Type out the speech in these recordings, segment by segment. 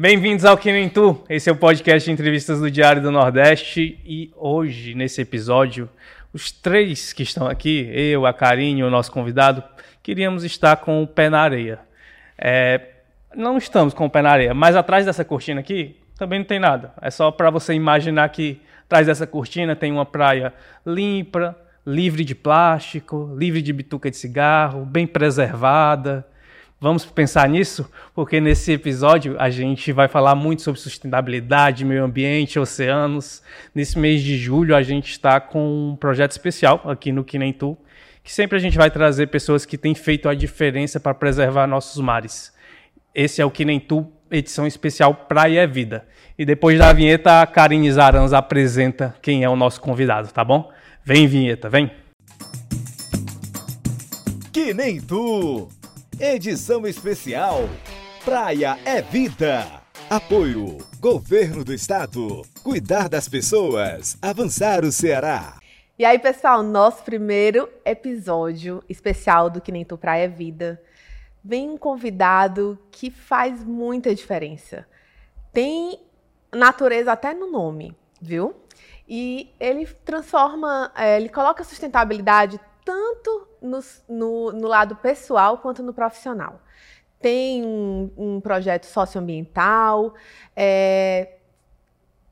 Bem-vindos ao Que Nem Tu. Esse é o podcast de entrevistas do Diário do Nordeste e hoje, nesse episódio, os três que estão aqui, eu, a Karine e o nosso convidado, queríamos estar com o pé na areia. É, não estamos com o pé na areia, mas atrás dessa cortina aqui também não tem nada. É só para você imaginar que atrás dessa cortina tem uma praia limpa, livre de plástico, livre de bituca de cigarro, bem preservada, Vamos pensar nisso, porque nesse episódio a gente vai falar muito sobre sustentabilidade, meio ambiente, oceanos. Nesse mês de julho a gente está com um projeto especial aqui no Que Nem Tu, que sempre a gente vai trazer pessoas que têm feito a diferença para preservar nossos mares. Esse é o Que Nem Tu, edição especial Praia é Vida. E depois da vinheta, a Karine Zarans apresenta quem é o nosso convidado, tá bom? Vem, vinheta, vem! Que Nem Tu! Edição especial Praia é Vida. Apoio Governo do Estado. Cuidar das pessoas. Avançar o Ceará. E aí, pessoal, nosso primeiro episódio especial do Que Nem Tu Praia é Vida. Vem um convidado que faz muita diferença. Tem natureza até no nome, viu? E ele transforma, é, ele coloca sustentabilidade tanto no, no, no lado pessoal quanto no profissional. Tem um, um projeto socioambiental, é,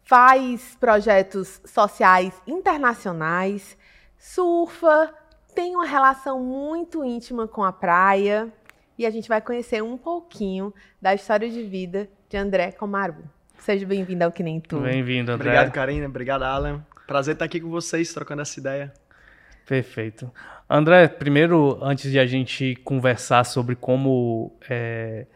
faz projetos sociais internacionais, surfa, tem uma relação muito íntima com a praia e a gente vai conhecer um pouquinho da história de vida de André Comaru. Seja bem-vindo ao Que Nem Tu. Bem-vindo, André. Obrigado, Karina. Obrigado, Alan. Prazer estar aqui com vocês, trocando essa ideia. Perfeito. André, primeiro, antes de a gente conversar sobre como é,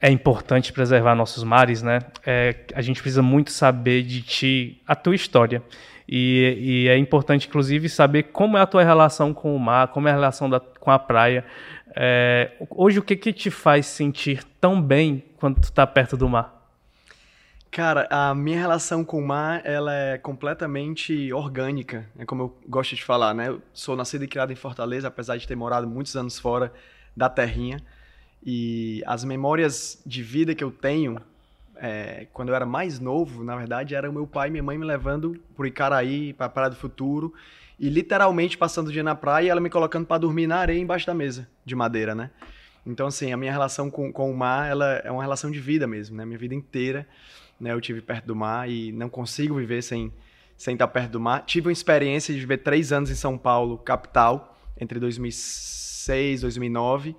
é importante preservar nossos mares, né? É, a gente precisa muito saber de ti, a tua história. E, e, é importante, inclusive, saber como é a tua relação com o mar, como é a relação da, com a praia. É, hoje, o que, que te faz sentir tão bem quando tu está perto do mar? Cara, a minha relação com o mar, ela é completamente orgânica, é como eu gosto de falar, né? Eu sou nascido e criado em Fortaleza, apesar de ter morado muitos anos fora da terrinha. E as memórias de vida que eu tenho, é, quando eu era mais novo, na verdade, era o meu pai e minha mãe me levando pro Icaraí, pra Praia do Futuro, e literalmente passando o dia na praia e ela me colocando para dormir na areia embaixo da mesa de madeira, né? Então, assim, a minha relação com, com o mar, ela é uma relação de vida mesmo, né? Minha vida inteira né? Eu tive perto do mar e não consigo viver sem, sem estar perto do mar. Tive uma experiência de viver três anos em São Paulo, capital, entre 2006 e 2009,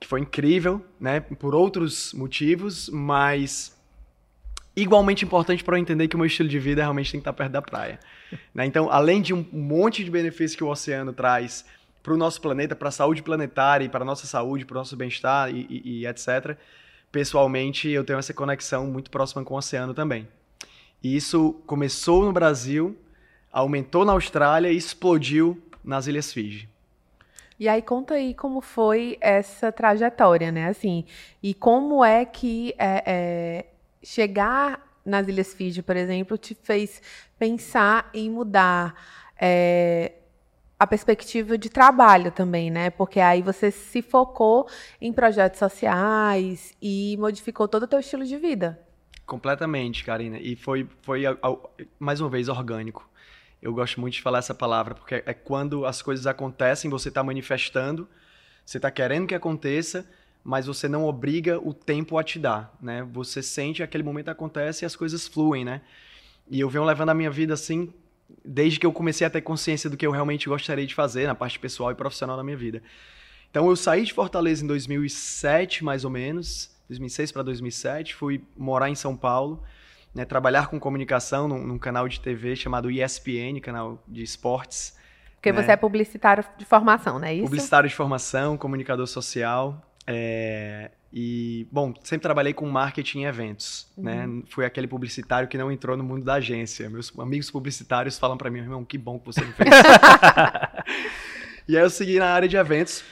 que foi incrível, né? Por outros motivos, mas igualmente importante para eu entender que o meu estilo de vida realmente tem que estar perto da praia. Né? Então, além de um monte de benefícios que o oceano traz para o nosso planeta, para a saúde planetária, para a nossa saúde, para o nosso bem-estar e, e, e etc., pessoalmente, eu tenho essa conexão muito próxima com o oceano também. E isso começou no Brasil, aumentou na Austrália e explodiu nas Ilhas Fiji. E aí conta aí como foi essa trajetória, né? Assim, e como é que é, é, chegar nas Ilhas Fiji, por exemplo, te fez pensar em mudar é, a perspectiva de trabalho também, né? Porque aí você se focou em projetos sociais e modificou todo o teu estilo de vida. Completamente, Karina. E foi, foi mais uma vez, orgânico. Eu gosto muito de falar essa palavra, porque é quando as coisas acontecem, você está manifestando, você está querendo que aconteça, mas você não obriga o tempo a te dar, né? Você sente aquele momento acontece e as coisas fluem, né? E eu venho levando a minha vida assim desde que eu comecei a ter consciência do que eu realmente gostaria de fazer na parte pessoal e profissional da minha vida. Então eu saí de Fortaleza em 2007, mais ou menos, 2006 para 2007, fui morar em São Paulo, né, trabalhar com comunicação num, num, canal de TV chamado ESPN, canal de esportes. Porque né? você é publicitário de formação, não é isso? Publicitário de formação, comunicador social. É, e, bom, sempre trabalhei com marketing e eventos, né? uhum. né? Fui aquele publicitário que não entrou no mundo da agência. Meus amigos publicitários falam para mim, irmão, que bom que você não fez. e aí eu segui na área de eventos.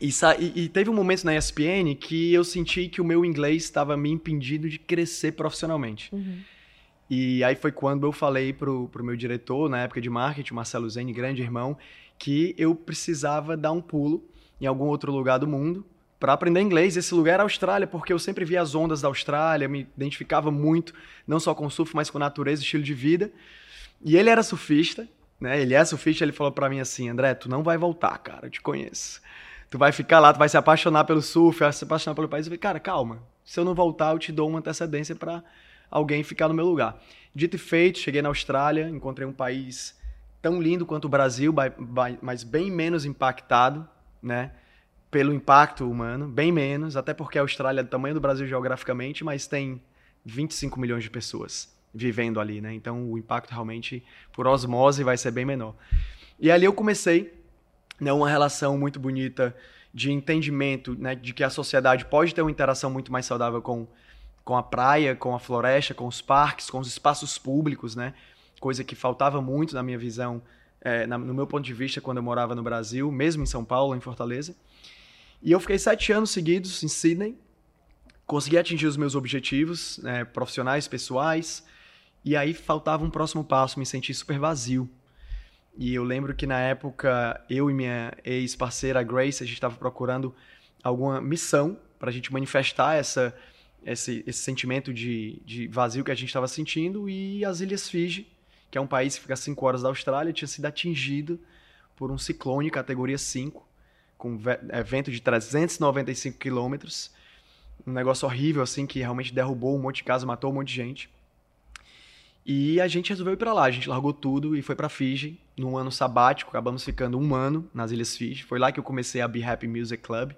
E, e, teve um momento na ESPN que eu senti que o meu inglês estava me impedindo de crescer profissionalmente. Uhum. E aí foi quando eu falei pro, pro meu diretor, na época de marketing, Marcelo Zene, grande irmão, que eu precisava dar um pulo em algum outro lugar do mundo para aprender inglês. Esse lugar era a Austrália, porque eu sempre via as ondas da Austrália, me identificava muito, não só com surf, mas com natureza, estilo de vida. E ele era surfista, né? Ele é surfista, ele falou para mim assim: "André, tu não vai voltar, cara, eu te conheço. Tu vai ficar lá, tu vai se apaixonar pelo surf, vai se apaixonar pelo país". Eu falei: "Cara, calma. Se eu não voltar, eu te dou uma antecedência para alguém ficar no meu lugar". Dito e feito, cheguei na Austrália, encontrei um país tão lindo quanto o Brasil, mas bem menos impactado, né? Pelo impacto humano, bem menos, até porque a Austrália é do tamanho do Brasil geograficamente, mas tem 25 milhões de pessoas vivendo ali, né? Então o impacto realmente por osmose vai ser bem menor. E ali eu comecei né, uma relação muito bonita de entendimento, né, de que a sociedade pode ter uma interação muito mais saudável com com a praia, com a floresta, com os parques, com os espaços públicos, né? Coisa que faltava muito na minha visão, é, na, no meu ponto de vista, quando eu morava no Brasil, mesmo em São Paulo, em Fortaleza. E eu fiquei sete anos seguidos em Sydney, consegui atingir os meus objetivos né, profissionais, pessoais, e aí faltava um próximo passo, me senti super vazio. E eu lembro que na época, eu e minha ex-parceira Grace, a gente estava procurando alguma missão para a gente manifestar essa esse, esse sentimento de, de vazio que a gente estava sentindo. E as Ilhas Fiji, que é um país que fica a 5 horas da Austrália, tinha sido atingido por um ciclone categoria 5, com é, vento de 395 quilômetros, um negócio horrível assim que realmente derrubou um monte de casa, matou um monte de gente. E a gente resolveu ir para lá, a gente largou tudo e foi para Fiji num ano sabático, acabamos ficando um ano nas Ilhas Fiji. Foi lá que eu comecei a Be Happy Music Club,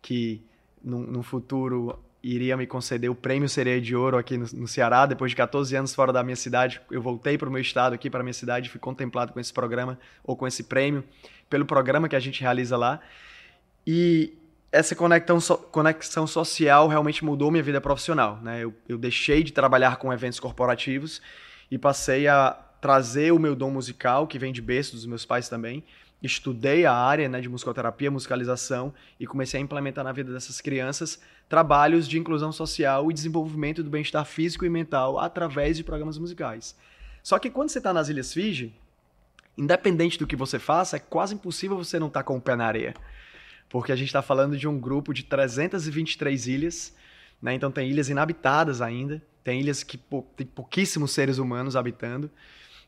que no, no futuro iria me conceder o prêmio Sereia de Ouro aqui no, no, Ceará. Depois de 14 anos fora da minha cidade, eu voltei para o meu estado, aqui para minha cidade, fui contemplado com esse programa ou com esse prêmio, pelo programa que a gente realiza lá. E essa conexão, so, conexão social realmente mudou minha vida profissional. Né? Eu, eu deixei de trabalhar com eventos corporativos e passei a trazer o meu dom musical, que vem de berço dos meus pais também, estudei a área né, de musicoterapia, musicalização e comecei a implementar na vida dessas crianças trabalhos de inclusão social e desenvolvimento do bem-estar físico e mental através de programas musicais. Só que quando você está nas Ilhas Fiji, independente do que você faça, é quase impossível você não estar tá com o pé na areia. Porque a gente está falando de um grupo de 323 ilhas, né? então tem ilhas inabitadas ainda, tem ilhas que tem pouquíssimos seres humanos habitando,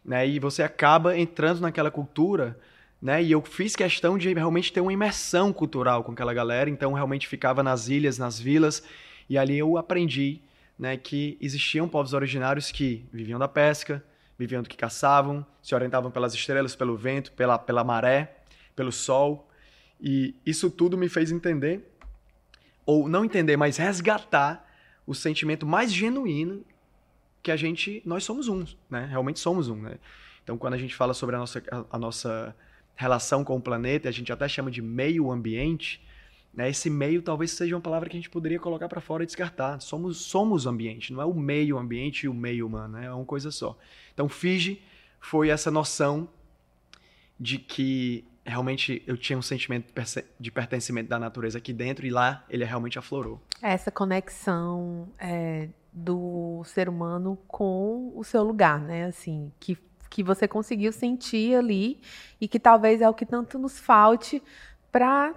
né? e você acaba entrando naquela cultura né? E eu fiz questão de realmente ter uma imersão cultural com aquela galera, então realmente ficava nas ilhas, nas vilas, e ali eu aprendi, né, que existiam povos originários que viviam da pesca, viviam do que caçavam, se orientavam pelas estrelas, pelo vento, pela, pela maré, pelo sol, e isso tudo me fez entender, ou não entender, mas resgatar o sentimento mais genuíno que a gente, nós somos um, né? Realmente somos um, né? Então, quando a gente fala sobre a nossa, a, a nossa relação com o planeta, a gente até chama de meio ambiente, né? Esse meio talvez seja uma palavra que a gente poderia colocar para fora e descartar. Somos somos ambiente, não é o meio ambiente e o meio humano, né? é uma coisa só. Então Fiji foi essa noção de que realmente eu tinha um sentimento de pertencimento da natureza aqui dentro e lá ele realmente aflorou. Essa conexão é, do ser humano com o seu lugar, né? Assim, que que você conseguiu sentir ali e que talvez é o que tanto nos falte para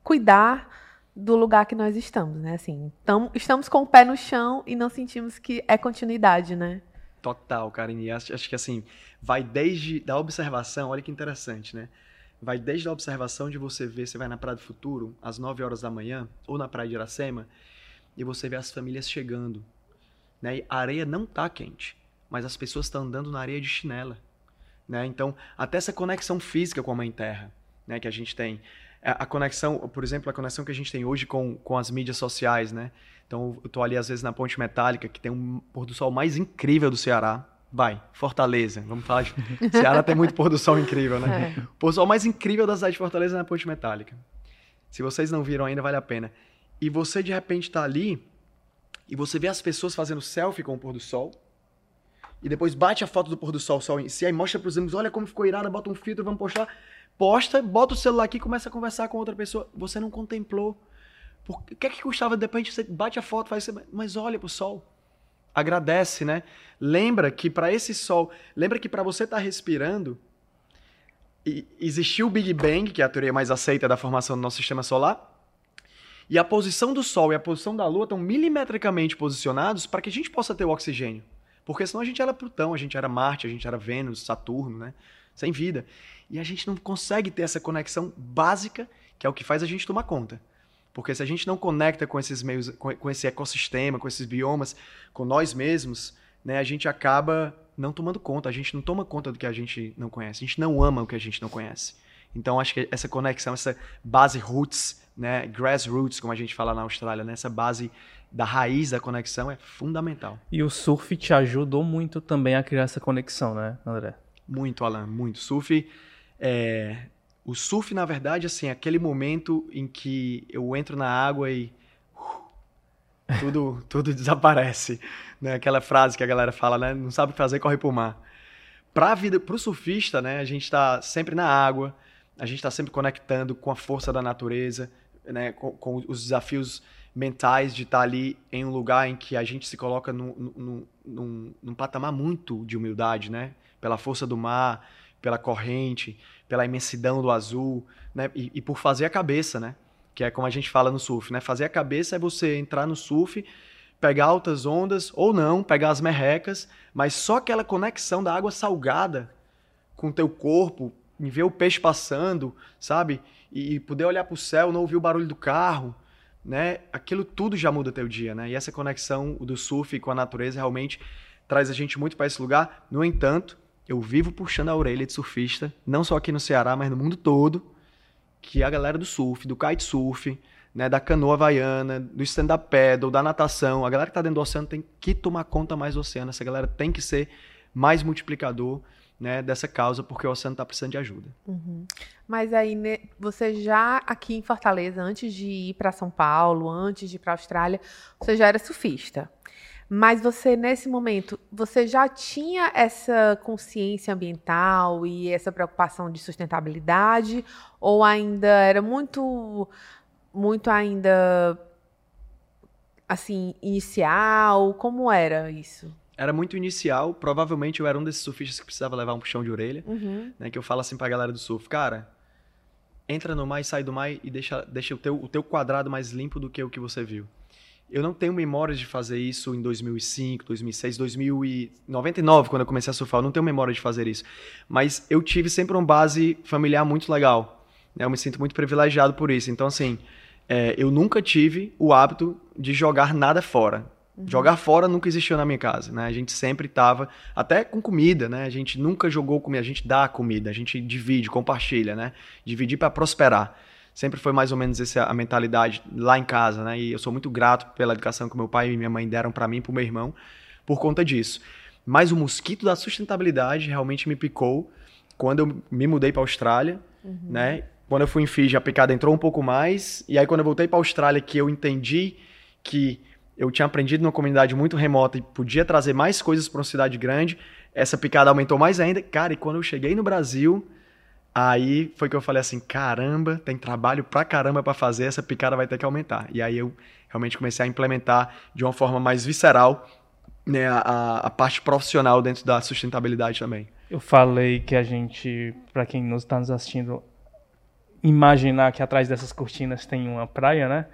cuidar do lugar que nós estamos, né? Assim, tam, estamos com o pé no chão e não sentimos que é continuidade, né? Total, Karine. Acho, acho que assim, vai desde da observação, olha que interessante, né? Vai desde a observação de você ver, você vai na Praia do Futuro, às 9 horas da manhã, ou na Praia de Iracema, e você vê as famílias chegando. Né? E a areia não tá quente mas as pessoas estão andando na areia de chinela. Né? Então, até essa conexão física com a Mãe Terra né, que a gente tem. É, a conexão, por exemplo, a conexão que a gente tem hoje com, com as mídias sociais. Né? Então, eu estou ali, às vezes, na Ponte Metálica, que tem um pôr do sol mais incrível do Ceará. Vai, Fortaleza. Vamos falar de. Ceará tem muito pôr do sol incrível, né? É. O pôr do sol mais incrível da cidade de Fortaleza é na Ponte Metálica. Se vocês não viram ainda, vale a pena. E você, de repente, está ali e você vê as pessoas fazendo selfie com o pôr do sol e depois bate a foto do pôr do sol, sol em si, aí mostra pros amigos, olha como ficou irada, bota um filtro, vamos postar. Posta, bota o celular aqui e começa a conversar com outra pessoa. Você não contemplou. O que é que custava, de repente, você bate a foto, faz mas olha pro sol. Agradece, né? Lembra que para esse sol, lembra que para você estar tá respirando, existiu o Big Bang, que é a teoria mais aceita da formação do nosso sistema solar, E a posição do Sol e a posição da Lua estão milimetricamente posicionados para que a gente possa ter o oxigênio. Porque senão a gente era Plutão, a gente era Marte, a gente era Vênus, Saturno, né? Sem vida. E a gente não consegue ter essa conexão básica, que é o que faz a gente tomar conta. Porque se a gente não conecta com esses meios, com esse ecossistema, com esses biomas, com nós mesmos, né, a gente acaba não tomando conta. A gente não toma conta do que a gente não conhece. A gente não ama o que a gente não conhece. Então acho que essa conexão, essa base roots, né, grassroots, como a gente fala na Austrália, né, essa base da raiz da conexão é fundamental. E o surf te ajudou muito também a criar essa conexão, né, André? Muito, Alan, muito. Surf, é... o surf, na verdade, assim, é aquele momento em que eu entro na água e uh, tudo, tudo desaparece, né? Aquela frase que a galera fala, né? Não sabe o que fazer, corre pro mar. Para vida, pro surfista, né? A gente está sempre na água, a gente está sempre conectando com a força da natureza, né? Com, com os desafios mentais de estar ali em um lugar em que a gente se coloca num, num, num, num patamar muito de humildade, né? Pela força do mar, pela corrente, pela imensidão do azul, né? E, e, por fazer a cabeça, né? Que é como a gente fala no surf, né? Fazer a cabeça é você entrar no surf, pegar altas ondas ou não, pegar as merrecas, mas só aquela conexão da água salgada com o teu corpo, em ver o peixe passando, sabe? E, e poder olhar para o céu, não ouvir o barulho do carro, né? Aquilo tudo já muda teu dia, né? E essa conexão do surf com a natureza realmente traz a gente muito para esse lugar. No entanto, eu vivo puxando a orelha de surfista, não só aqui no Ceará, mas no mundo todo, que é a galera do surf, do kitesurf, né, da canoa havaiana, do stand-up paddle, da natação, a galera que está dentro do oceano tem que tomar conta mais do oceano, essa galera tem que ser mais multiplicador né, dessa causa, porque o oceano está precisando de ajuda. Uhum. Mas aí, né, você já aqui em Fortaleza, antes de ir para São Paulo, antes de ir para a Austrália, você já era surfista. Mas você, nesse momento, você já tinha essa consciência ambiental e essa preocupação de sustentabilidade? Ou ainda era muito, muito ainda, assim, inicial? Como era isso? era muito inicial. Provavelmente eu era um desses surfistas que precisava levar um puxão de orelha. Uhum. Né, que eu falo assim pra galera do surf, cara, entra no mar e sai do mar e deixa, deixa o, teu, o teu quadrado mais limpo do que o que você viu. Eu não tenho memórias de fazer isso em 2005, 2006, 2099, quando eu comecei a surfar. Eu não tenho memória de fazer isso. Mas eu tive sempre uma base familiar muito legal. Né? Eu me sinto muito privilegiado por isso. Então, assim, é, eu nunca tive o hábito de jogar nada fora. Uhum. Jogar fora nunca existiu na minha casa, né? A gente sempre tava, até com comida, né? A gente nunca jogou comida, a gente dá comida, a gente divide, compartilha, né? Dividir para prosperar. Sempre foi mais ou menos essa a mentalidade lá em casa, né? E eu sou muito grato pela educação que meu pai e minha mãe deram para mim e pro meu irmão por conta disso. Mas o mosquito da sustentabilidade realmente me picou quando eu me mudei para Austrália, uhum. né? Quando eu fui em Fiji, a picada entrou um pouco mais, e aí quando eu voltei para Austrália que eu entendi que eu tinha aprendido numa comunidade muito remota e podia trazer mais coisas para uma cidade grande. Essa picada aumentou mais ainda. Cara, e quando eu cheguei no Brasil, aí foi que eu falei assim: caramba, tem trabalho pra caramba para fazer, essa picada vai ter que aumentar. E aí eu realmente comecei a implementar de uma forma mais visceral né, a, a parte profissional dentro da sustentabilidade também. Eu falei que a gente, para quem nos está nos assistindo, imaginar que atrás dessas cortinas tem uma praia, né?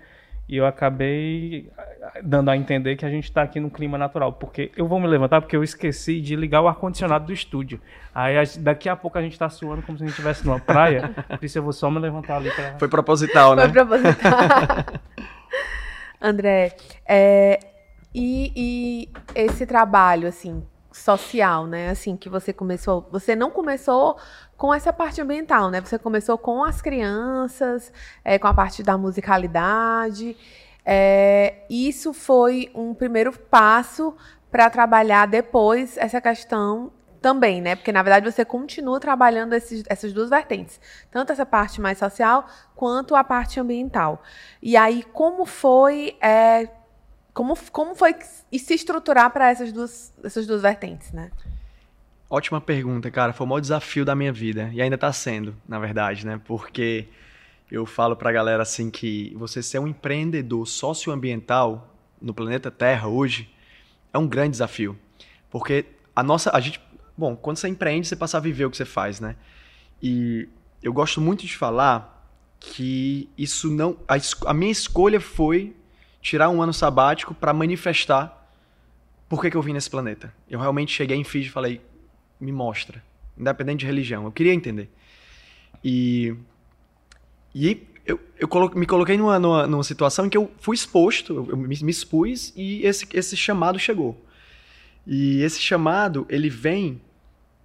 E eu acabei eh, dando a entender que a gente está aqui no clima natural. Porque eu vou me levantar porque eu esqueci de ligar o ar-condicionado do estúdio. Aí daqui a pouco a gente está suando como se a gente estivesse numa praia. Por isso eu vou só me levantar ali para. Foi proposital, né? Foi proposital. André, é, e, e esse trabalho, assim, social, né? Assim, que você começou. Você não começou com essa parte ambiental, né? Você começou com as crianças, é, com a parte da musicalidade. É, isso foi um primeiro passo para trabalhar depois essa questão também, né? Porque na verdade você continua trabalhando esses, essas duas vertentes, tanto essa parte mais social quanto a parte ambiental. E aí como foi é, como, como foi se estruturar para essas duas, essas duas vertentes, né? Ótima pergunta, cara. Foi o maior desafio da minha vida. E ainda está sendo, na verdade, né? Porque eu falo pra galera assim que você ser um empreendedor socioambiental no planeta Terra hoje é um grande desafio. Porque a nossa. A gente. Bom, quando você empreende, você passa a viver o que você faz, né? E eu gosto muito de falar que isso não. A, a minha escolha foi tirar um ano sabático para manifestar por que, que eu vim nesse planeta. Eu realmente cheguei em Fiji e falei: me mostra, independente de religião. Eu queria entender. E. E eu, eu colo me coloquei numa, numa, numa, situação em que eu fui exposto, eu, me, me, expus e esse, esse chamado chegou. E esse chamado, ele vem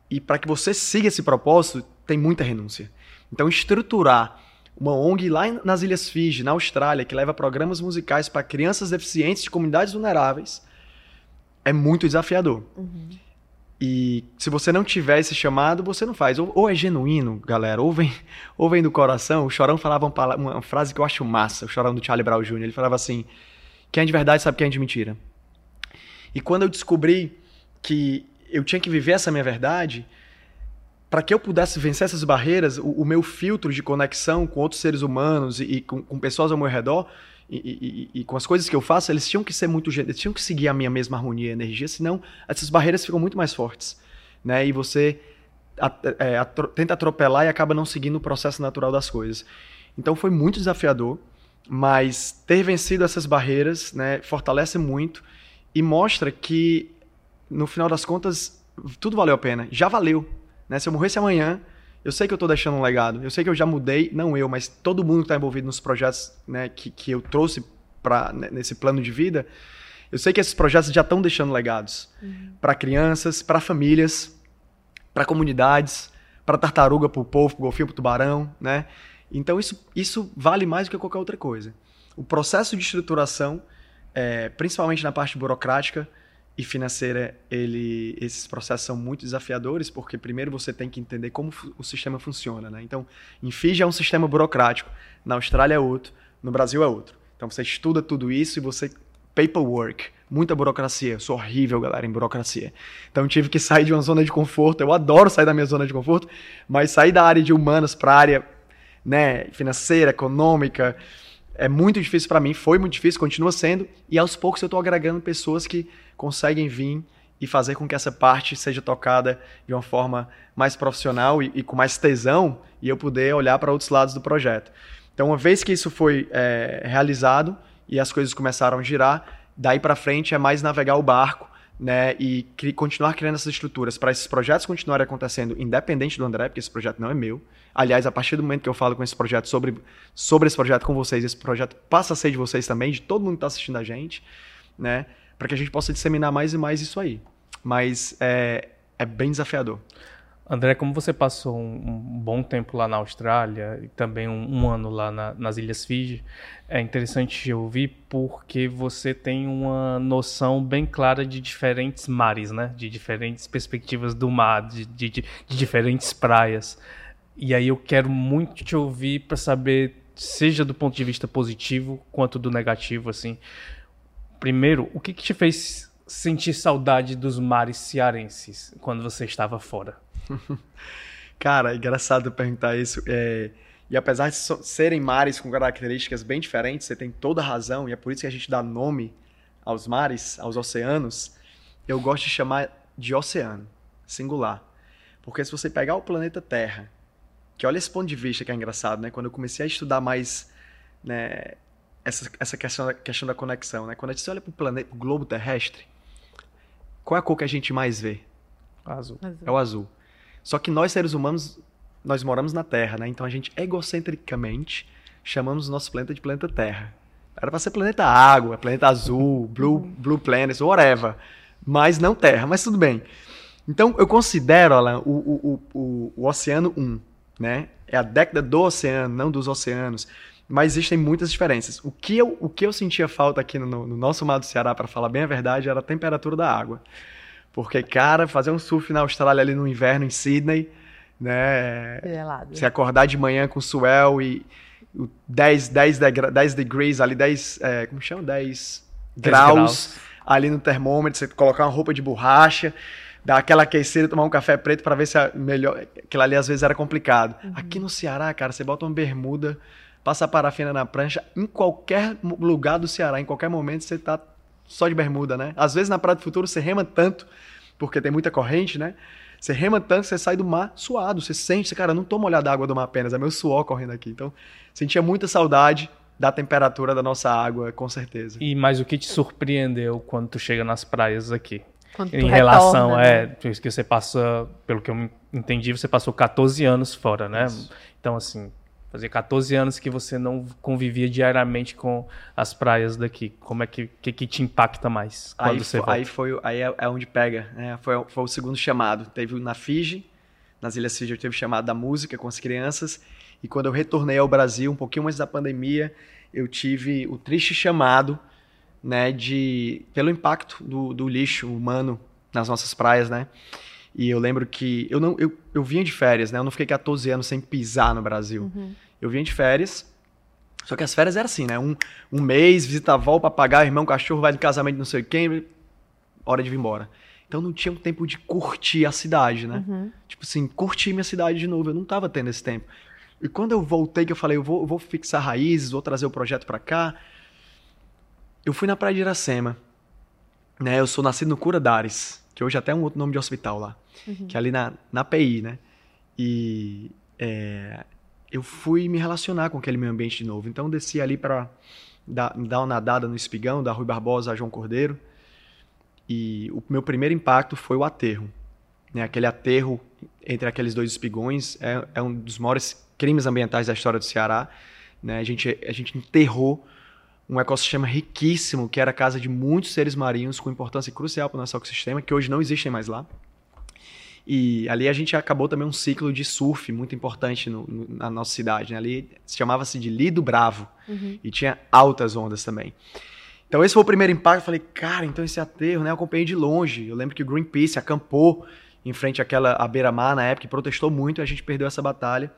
e para que você siga esse propósito, tem muita renúncia. Então, estruturar uma ONG lá nas Ilhas Fiji, na Austrália, que leva programas musicais para crianças deficientes de comunidades vulneráveis, é muito desafiador. Uhum. E se você não tiver esse chamado, você não faz. Ou, ou, é genuíno, galera, ou vem, ou vem do coração. O Chorão falava uma, uma, frase que eu acho massa, o Chorão do Charlie Brown Jr. Ele falava assim: quem é de verdade sabe quem é de mentira. E quando eu descobri que eu tinha que viver essa minha verdade, para que eu pudesse vencer essas barreiras, o, o, meu filtro de conexão com outros seres humanos e, e com, com, pessoas ao meu redor e, e, e, com as coisas que eu faço, eles tinham que ser muito, eles tinham que seguir a minha mesma harmonia e energia, senão essas barreiras ficam muito mais fortes, né? E você é, atro tenta atropelar e acaba não seguindo o processo natural das coisas. Então foi muito desafiador, mas ter vencido essas barreiras, né, fortalece muito e mostra que no final das contas tudo valeu a pena. Já valeu, né? Se eu morresse amanhã, eu sei que eu estou deixando um legado. Eu sei que eu já mudei, não eu, mas todo mundo que está envolvido nos projetos né, que, que eu trouxe para né, nesse plano de vida. Eu sei que esses projetos já estão deixando legados uhum. para crianças, para famílias, para comunidades, para tartaruga, para o povo, para o golfinho, para o tubarão, né? Então isso, isso vale mais do que qualquer outra coisa. O processo de estruturação, é, principalmente na parte burocrática, e financeira, ele, esses processos são muito desafiadores, porque primeiro você tem que entender como o sistema funciona. Né? Então, em Fiji é um sistema burocrático, na Austrália é outro, no Brasil é outro. Então você estuda tudo isso e você. Paperwork, muita burocracia. Eu sou horrível, galera, em burocracia. Então tive que sair de uma zona de conforto. Eu adoro sair da minha zona de conforto, mas sair da área de humanas para a área né, financeira, econômica, é muito difícil para mim. Foi muito difícil, continua sendo. E aos poucos eu estou agregando pessoas que conseguem vir e fazer com que essa parte seja tocada de uma forma mais profissional e, e com mais tesão e eu poder olhar para outros lados do projeto. Então, uma vez que isso foi é, realizado e as coisas começaram a girar, daí para frente é mais navegar o barco né, e cri continuar criando essas estruturas para esses projetos continuarem acontecendo independente do André, porque esse projeto não é meu. Aliás, a partir do momento que eu falo com esse projeto sobre, sobre esse projeto com vocês, esse projeto passa a ser de vocês também, de todo mundo que está assistindo a gente, né? para que a gente possa disseminar mais e mais isso aí. Mas é, é bem desafiador. André, como você passou um, um, bom tempo lá na Austrália e também um, um ano lá na, nas Ilhas Fiji, é interessante ouvir porque você tem uma noção bem clara de diferentes mares, né? De diferentes perspectivas do mar, de, de, de diferentes praias. E aí eu quero muito te ouvir para saber, seja do ponto de vista positivo quanto do negativo, assim, Primeiro, o que, que te fez sentir saudade dos mares cearenses quando você estava fora? Cara, engraçado perguntar isso. É... E apesar de serem mares com características bem diferentes, você tem toda a razão, e é por isso que a gente dá nome aos mares, aos oceanos. Eu gosto de chamar de oceano, singular. Porque se você pegar o planeta Terra, que olha esse ponto de vista que é engraçado, né? Quando eu comecei a estudar mais né, essa, essa questão, questão da conexão, né? Quando a gente olha para o planeta, pro globo terrestre, qual é a cor que a gente mais vê? Azul. azul. É o azul. Só que nós, seres humanos, nós moramos na Terra, né? Então a gente, egocentricamente, chamamos o nosso planeta de planeta Terra. Era para ser planeta Água, planeta Azul, Blue. Blue Planet, whatever. Mas não Terra, mas tudo bem. Então eu considero, Alan, o, o, o, o Oceano 1, né? É a década do oceano, não dos oceanos mas existem muitas diferenças. O que eu, o que eu sentia falta aqui no, no nosso mar do Ceará, para falar bem a verdade, era a temperatura da água. Porque, cara, fazer um surf na Austrália ali no inverno, em Sydney, né? Gelado. Se acordar de manhã com swell e 10, 10, 10 degrees ali, 10, é, como chama? 10 graus, graus ali no termômetro, você colocar uma roupa de borracha, dar aquela aquecida, tomar um café preto para ver se é melhor. Aquilo ali às vezes era complicado. Uhum. Aqui no Ceará, cara, você bota uma bermuda passa parafina na prancha, em qualquer lugar do Ceará, em qualquer momento você tá só de bermuda, né? Às vezes na Praia do Futuro você rema tanto, porque tem muita corrente, né? Você rema tanto você sai do mar suado. Você sente, você, cara, eu não tô molhado da água do mar apenas, é meu suor correndo aqui. Então, sentia muita saudade da temperatura da nossa água, com certeza. E mas o que te surpreendeu quando tu chega nas praias aqui? Quando tu em relação, retorna, é, né? que você passa, pelo que eu entendi, você passou 14 anos fora, né? Isso. Então, assim, fazer 14 anos que você não convivia diariamente com as praias daqui. Como é que, que, que te impacta mais quando Aí, você volta? aí foi aí é, é onde pega, né? Foi, foi o segundo chamado. Teve na Fiji, nas Ilhas Fiji, eu teve chamado da música com as crianças. E quando eu retornei ao Brasil, um pouquinho antes da pandemia, eu tive o triste chamado, né, de pelo impacto do, do lixo humano nas nossas praias, né? E eu lembro que eu não eu, eu vinha de férias, né? Eu não fiquei 14 anos sem pisar no Brasil. Eu vinha de férias. Só que as férias era assim, né? Um, um mês, visita a avó, papagaio, irmão, cachorro, vai de casamento, não sei quem, hora de vir embora. Então não tinha um tempo de curtir a cidade, né? Tipo assim, curtir minha cidade de novo. Eu não tava tendo esse tempo. E quando eu voltei, que eu falei, eu vou, eu vou fixar raízes, vou trazer o projeto pra cá, eu fui na Praia de Iracema. Né? Eu sou nascido no Cura Dares, que hoje até é um outro nome de hospital lá, que é ali na, na PI, né? E é, eu fui me relacionar com aquele meio ambiente de novo. Então desci ali para dar, dar uma nadada no Espigão, da Rui Barbosa a João Cordeiro. E o meu primeiro impacto foi o aterro. Né? Aquele aterro entre aqueles dois espigões é, é um dos maiores crimes ambientais da história do Ceará. Né? A, gente, a gente enterrou um ecossistema riquíssimo, que era a casa de muitos seres marinhos com importância crucial para o nosso ecossistema, que hoje não existem mais lá. E ali a gente acabou também um ciclo de surf muito importante no- no- na nossa cidade. Né? Ali chamava-se de Lido Bravo e tinha altas ondas também. Então esse foi o primeiro impacto. Eu falei, cara, então esse aterro, né? Eu acompanhei de longe. Eu lembro que o Greenpeace acampou em frente àquela à beira-mar na época e protestou muito e a gente perdeu essa batalha.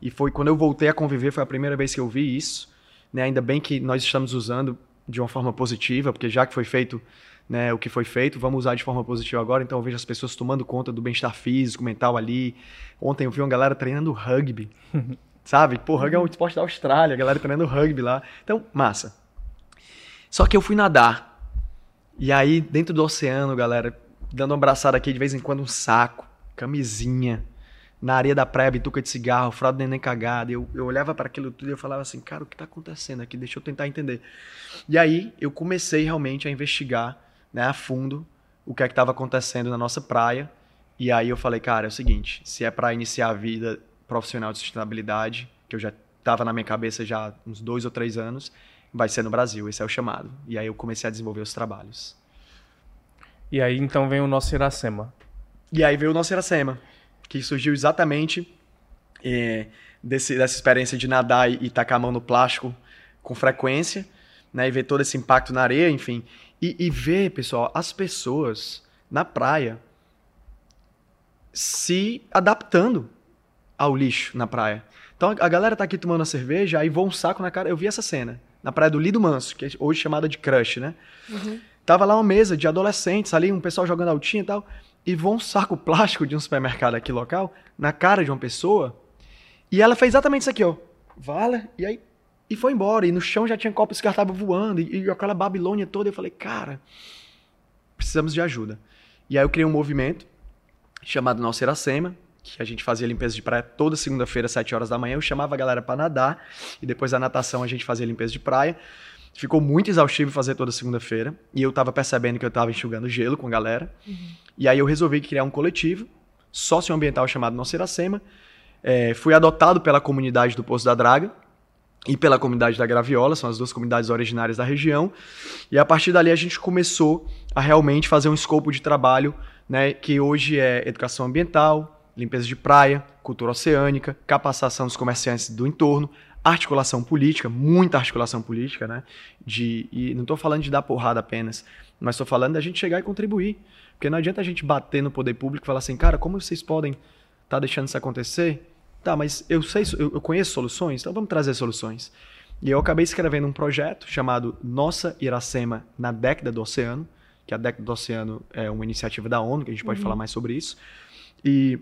E foi quando eu voltei a conviver, foi a primeira vez que eu vi isso. Né? Ainda bem que nós estamos usando de uma forma positiva, porque já que foi feito né, o que foi feito, vamos usar de forma positiva agora. Então eu vejo as pessoas tomando conta do bem-estar físico, mental ali. Ontem eu vi uma galera treinando rugby. Sabe? Pô, rugby é um esporte da Austrália, a galera treinando rugby lá. Então, massa. Só que eu fui nadar. E aí, dentro do oceano, galera, dando uma abraçada aqui, de vez em quando um saco, camisinha, na areia da praia, bituca de cigarro, fralda neném cagada. Eu, eu olhava para aquilo tudo e eu falava assim, cara, o que tá acontecendo aqui? Deixa eu tentar entender. E aí, eu comecei realmente a investigar né, a fundo o que é que estava acontecendo na nossa praia. E aí eu falei, cara, é o seguinte, se é para iniciar a vida profissional de sustentabilidade, que eu já estava na minha cabeça já há uns dois ou três anos, vai ser no Brasil, esse é o chamado. E aí eu comecei a desenvolver os trabalhos. E aí então vem o nosso Iracema. E aí veio o nosso Iracema, que surgiu exatamente eh, desse- dessa experiência de nadar e, e tacar a mão no plástico com frequência, né? E ver todo esse impacto na areia, enfim. E, e ver, pessoal, as pessoas na praia se adaptando ao lixo na praia. Então a galera tá aqui tomando a cerveja, aí voa um saco na cara. Eu vi essa cena na praia do Lido Manso, que é hoje chamada de Crush, né? Tava lá uma mesa de adolescentes ali, um pessoal jogando altinha e tal, e voa um saco plástico de um supermercado aqui local na cara de uma pessoa. E ela fez exatamente isso aqui, ó. Vala, e aí e foi embora. E no chão já tinha copo descartável voando, e, e aquela Babilônia toda. Eu falei, cara, precisamos de ajuda. E aí eu criei um movimento chamado Nossa Iracema, que a gente fazia limpeza de praia toda segunda-feira, às 7 horas da manhã. Eu chamava a galera para nadar, e depois da natação a gente fazia limpeza de praia. Ficou muito exaustivo fazer toda segunda-feira, e eu tava percebendo que eu tava enxugando gelo com a galera. E aí eu resolvi criar um coletivo socioambiental chamado Nossa Iracema. É, fui adotado pela comunidade do Poço da Draga e pela comunidade da Graviola, são as duas comunidades originárias da região. E a partir dali a gente começou a realmente fazer um escopo de trabalho, né, que hoje é educação ambiental, limpeza de praia, cultura oceânica, capacitação dos comerciantes do entorno, articulação política, muita articulação política, né? De, e não estou falando de dar porrada apenas, mas estou falando da gente chegar e contribuir. Porque não adianta a gente bater no poder público e falar assim, cara, como vocês podem estar deixando isso acontecer? Tá, mas eu sei, eu conheço soluções, então vamos trazer soluções. E eu acabei escrevendo um projeto chamado Nossa Iracema na Década do Oceano, que a Década do Oceano é uma iniciativa da ONU, que a gente pode falar mais sobre isso. E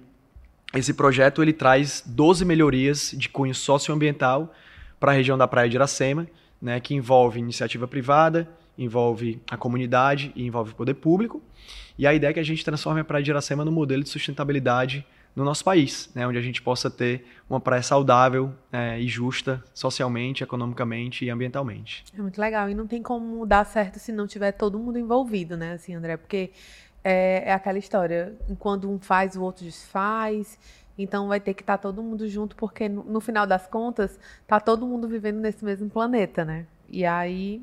esse projeto ele traz 12 melhorias de cunho socioambiental para a região da Praia de Iracema, né, que envolve iniciativa privada, envolve a comunidade e envolve o poder público. E a ideia é que a gente transforme a Praia de Iracema no modelo de sustentabilidade no nosso país, né, onde a gente possa ter uma praia saudável é, e justa socialmente, economicamente e ambientalmente. É muito legal e não tem como dar certo se não tiver todo mundo envolvido, né, assim, André, porque é, é aquela história, quando um faz, o outro desfaz. Então vai ter que estar tá todo mundo junto, porque no, no final das contas, tá todo mundo vivendo nesse mesmo planeta, né? E aí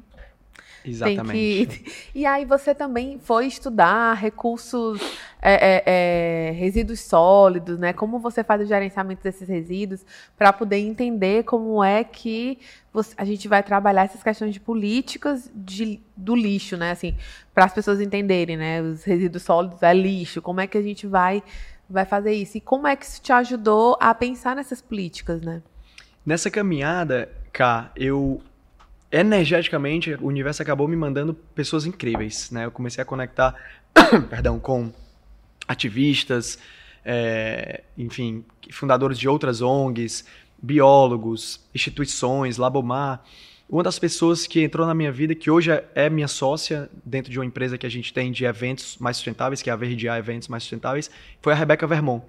Exatamente. Que... E aí você também foi estudar recursos, é, é, é, resíduos sólidos, né? Como você faz o gerenciamento desses resíduos para poder entender como é que você, a gente vai trabalhar essas questões de políticas de, do lixo, né? Assim, para as pessoas entenderem, né? Os resíduos sólidos é lixo. Como é que a gente vai vai fazer isso? E como é que isso te ajudou a pensar nessas políticas, né? Nessa caminhada, Cá, eu energeticamente, o universo acabou me mandando pessoas incríveis, né? Eu comecei a conectar, perdão, com ativistas, é, enfim, fundadores de outras ONGs, biólogos, instituições, Labomar. Uma das pessoas que entrou na minha vida, que hoje é minha sócia dentro de uma empresa que a gente tem de eventos mais sustentáveis, que é a VRDA Eventos Mais Sustentáveis, foi a Rebeca Vermont,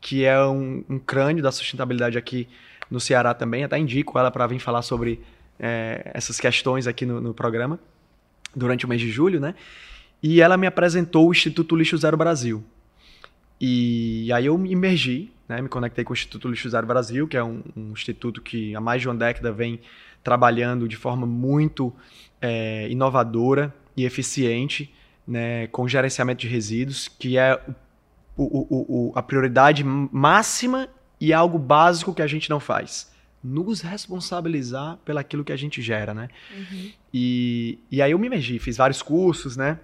que é um, um crânio da sustentabilidade aqui no Ceará também. Até indico ela para vir falar sobre é, essas questões aqui no, no, programa durante o mês de julho, né? E ela me apresentou o Instituto Lixo Zero Brasil. E aí eu me imergi, né? Me conectei com o Instituto Lixo Zero Brasil, que é um, um instituto que há mais de uma década vem trabalhando de forma muito é, inovadora e eficiente, né? Com gerenciamento de resíduos, que é o, o, o, a prioridade máxima e algo básico que a gente não faz nos responsabilizar pelaquilo que a gente gera, né? Uhum. E, e aí eu me emergi, fiz vários cursos, né?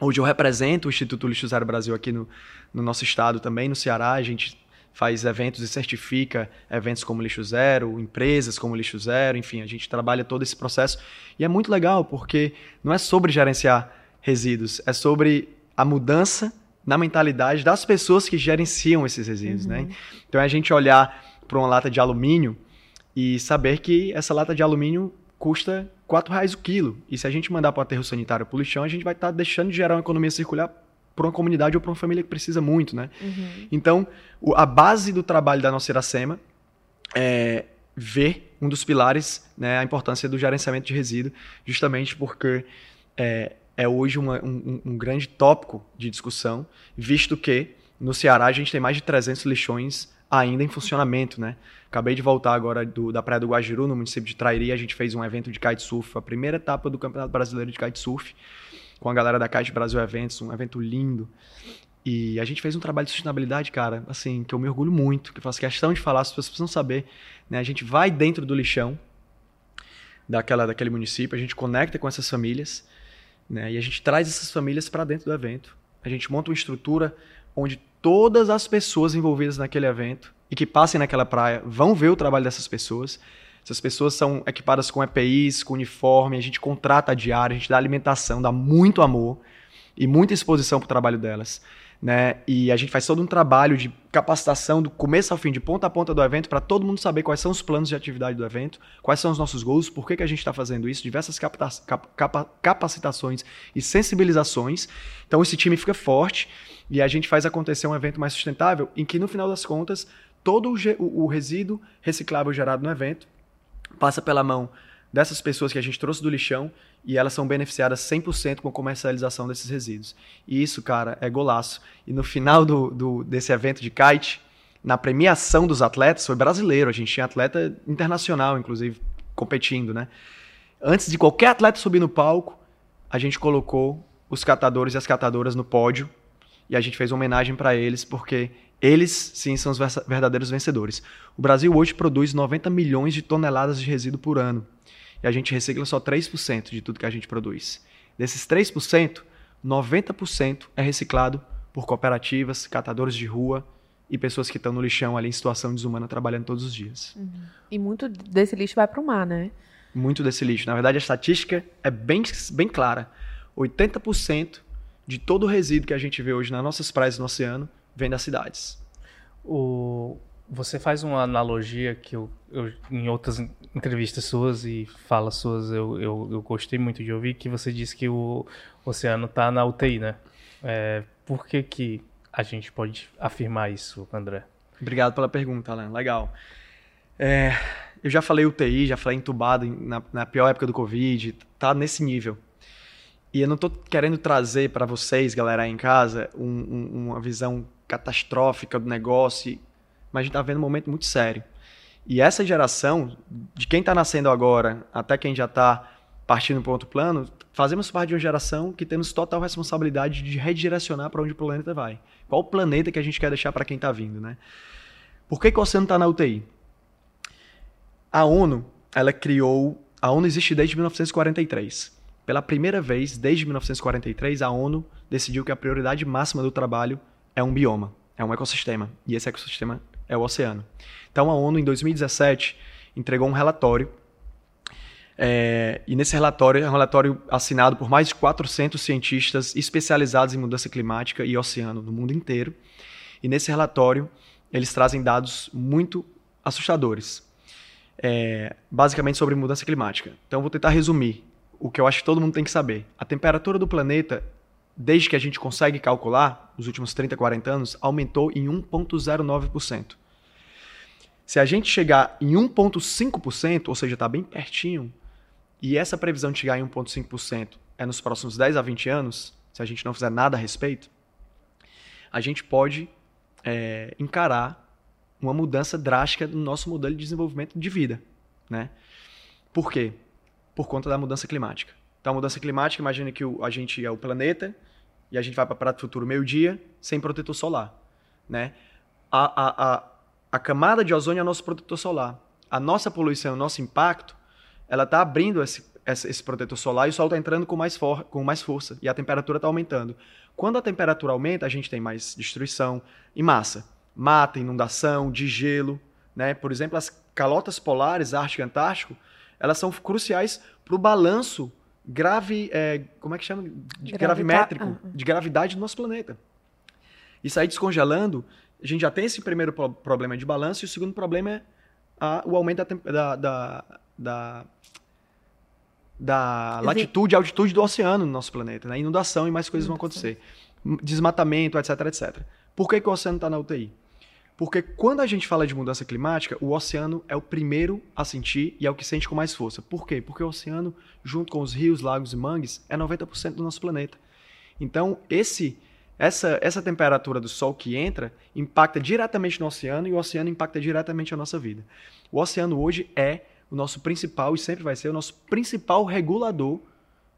Hoje eu represento o Instituto Lixo Zero Brasil aqui no, no nosso estado também, no Ceará. A gente faz eventos e certifica eventos como Lixo Zero, empresas como Lixo Zero, enfim, a gente trabalha todo esse processo. E é muito legal porque não é sobre gerenciar resíduos, é sobre a mudança na mentalidade das pessoas que gerenciam esses resíduos, né? uhum. né? Então é a gente olhar para uma lata de alumínio e saber que essa lata de alumínio custa R$ reais o quilo. E se a gente mandar para o aterro sanitário para o lixão, a gente vai estar tá deixando de gerar uma economia circular para uma comunidade ou para uma família que precisa muito, né? Uhum. Então, o, a base do trabalho da nossa Iracema é ver um dos pilares, né, a importância do gerenciamento de resíduo, justamente porque é, é hoje uma, um, um grande tópico de discussão, visto que no Ceará a gente tem mais de 300 lixões ainda em funcionamento, né? Acabei de voltar agora do, da Praia do Guajiru, no município de Trairi, a gente fez um evento de kitesurf, a primeira etapa do Campeonato Brasileiro de Kitesurf, com a galera da Kite Brasil Eventos, um evento lindo. E a gente fez um trabalho de sustentabilidade, cara, assim, que eu me orgulho muito, que eu faço questão de falar, as pessoas precisam saber, né? A gente vai dentro do lixão daquela, daquele município, a gente conecta com essas famílias, né? E a gente traz essas famílias para dentro do evento. A gente monta uma estrutura onde todas as pessoas envolvidas naquele evento e que passem naquela praia vão ver o trabalho dessas pessoas. Essas pessoas são equipadas com EPIs, com uniforme, a gente contrata a diária, a gente dá alimentação, dá muito amor e muita exposição para o trabalho delas né? E a gente faz todo um trabalho de capacitação do começo ao fim, de ponta a ponta do evento, para todo mundo saber quais são os planos de atividade do evento, quais são os nossos gols, por que, que a gente está fazendo isso, diversas capacitações e sensibilizações. Então esse time fica forte e a gente faz acontecer um evento mais sustentável, em que no final das contas todo o, o, resíduo reciclável gerado no evento passa pela mão dessas pessoas que a gente trouxe do lixão e elas são beneficiadas 100% com a comercialização desses resíduos. E isso, cara, é golaço. E no final do, do, desse evento de kite, na premiação dos atletas, foi brasileiro, a gente tinha atleta internacional, inclusive, competindo, né? Antes de qualquer atleta subir no palco, a gente colocou os catadores e as catadoras no pódio e a gente fez uma homenagem para eles, porque eles, sim, são os verdadeiros vencedores. O Brasil hoje produz 90 milhões de toneladas de resíduo por ano e a gente recicla só 3% de tudo que a gente produz. Desses 3%, 90% é reciclado por cooperativas, catadores de rua e pessoas que estão no lixão ali em situação desumana trabalhando todos os dias. Uhum. E muito desse lixo vai para o mar, né? Muito desse lixo. Na verdade, a estatística é bem, bem clara. 80% de todo o resíduo que a gente vê hoje nas nossas praias no oceano vem das cidades. O, você faz uma analogia que eu, eu, em outras entrevistas suas e falas suas eu, eu, eu, gostei muito de ouvir, que você disse que o oceano está na UTI, né? É, por que, que a gente pode afirmar isso, André? Obrigado pela pergunta, Alan. Legal. É, eu já falei UTI, já falei entubado na, na pior época do Covid, tá nesse nível. E eu não estou querendo trazer para vocês, galera aí em casa, um, um, uma visão catastrófica do negócio, mas a gente está vendo um momento muito sério. E essa geração, de quem está nascendo agora até quem já está partindo para outro plano, fazemos parte de uma geração que temos total responsabilidade de redirecionar para onde o planeta vai. Qual o planeta que a gente quer deixar para quem está vindo, né? Por que, que o oceano está na UTI? A ONU, ela criou. A ONU existe desde 1943. Pela primeira vez, desde 1943, a ONU decidiu que a prioridade máxima do trabalho é um bioma, é um ecossistema. E esse ecossistema é o oceano. Então a ONU, em 2017, entregou um relatório. É, e nesse relatório, é um relatório assinado por mais de 400 cientistas especializados em mudança climática e oceano no mundo inteiro. E nesse relatório, eles trazem dados muito assustadores, é, basicamente sobre mudança climática. Então, vou tentar resumir o que eu acho que todo mundo tem que saber. A temperatura do planeta, desde que a gente consegue calcular, nos últimos 30, 40 anos, aumentou em 1,09%. Se a gente chegar em 1,5%, ou seja, está bem pertinho, e essa previsão de chegar em 1,5% é nos próximos 10 a 20 anos, se a gente não fizer nada a respeito, a gente pode é, encarar uma mudança drástica no nosso modelo de desenvolvimento de vida. Né? Por quê? Por conta da mudança climática. Então, a mudança climática, imagine que o, a gente é o planeta e a gente vai para Prato Futuro meio-dia sem protetor solar. Né? A, a, a, a camada de ozônio é o nosso protetor solar. A nossa poluição, o nosso impacto, ela está abrindo esse, esse protetor solar e o sol está entrando com mais, for, com mais força e a temperatura está aumentando. Quando a temperatura aumenta, a gente tem mais destruição em massa. Mata, inundação, de gelo. Né? Por exemplo, as calotas polares, Ártico e Antártico, elas são cruciais para o balanço grave, é, como é que chama? De gravimétrico, ah, ah. de gravidade do nosso planeta. Isso aí descongelando, a gente já tem esse primeiro problema de balanço e o segundo problema é a, o aumento da, da, da, da latitude e altitude do oceano no nosso planeta. Né? Inundação e mais coisas vão acontecer. Desmatamento, etc, etc. Por que, que o oceano está na UTI? Porque quando a gente fala de mudança climática, o oceano é o primeiro a sentir e é o que sente com mais força. Por quê? Porque o oceano, junto com os rios, lagos e mangues, é 90% do nosso planeta. Então, esse essa, essa temperatura do Sol que entra impacta diretamente no oceano e o oceano impacta diretamente a nossa vida. O oceano hoje é o nosso principal e sempre vai ser o nosso principal regulador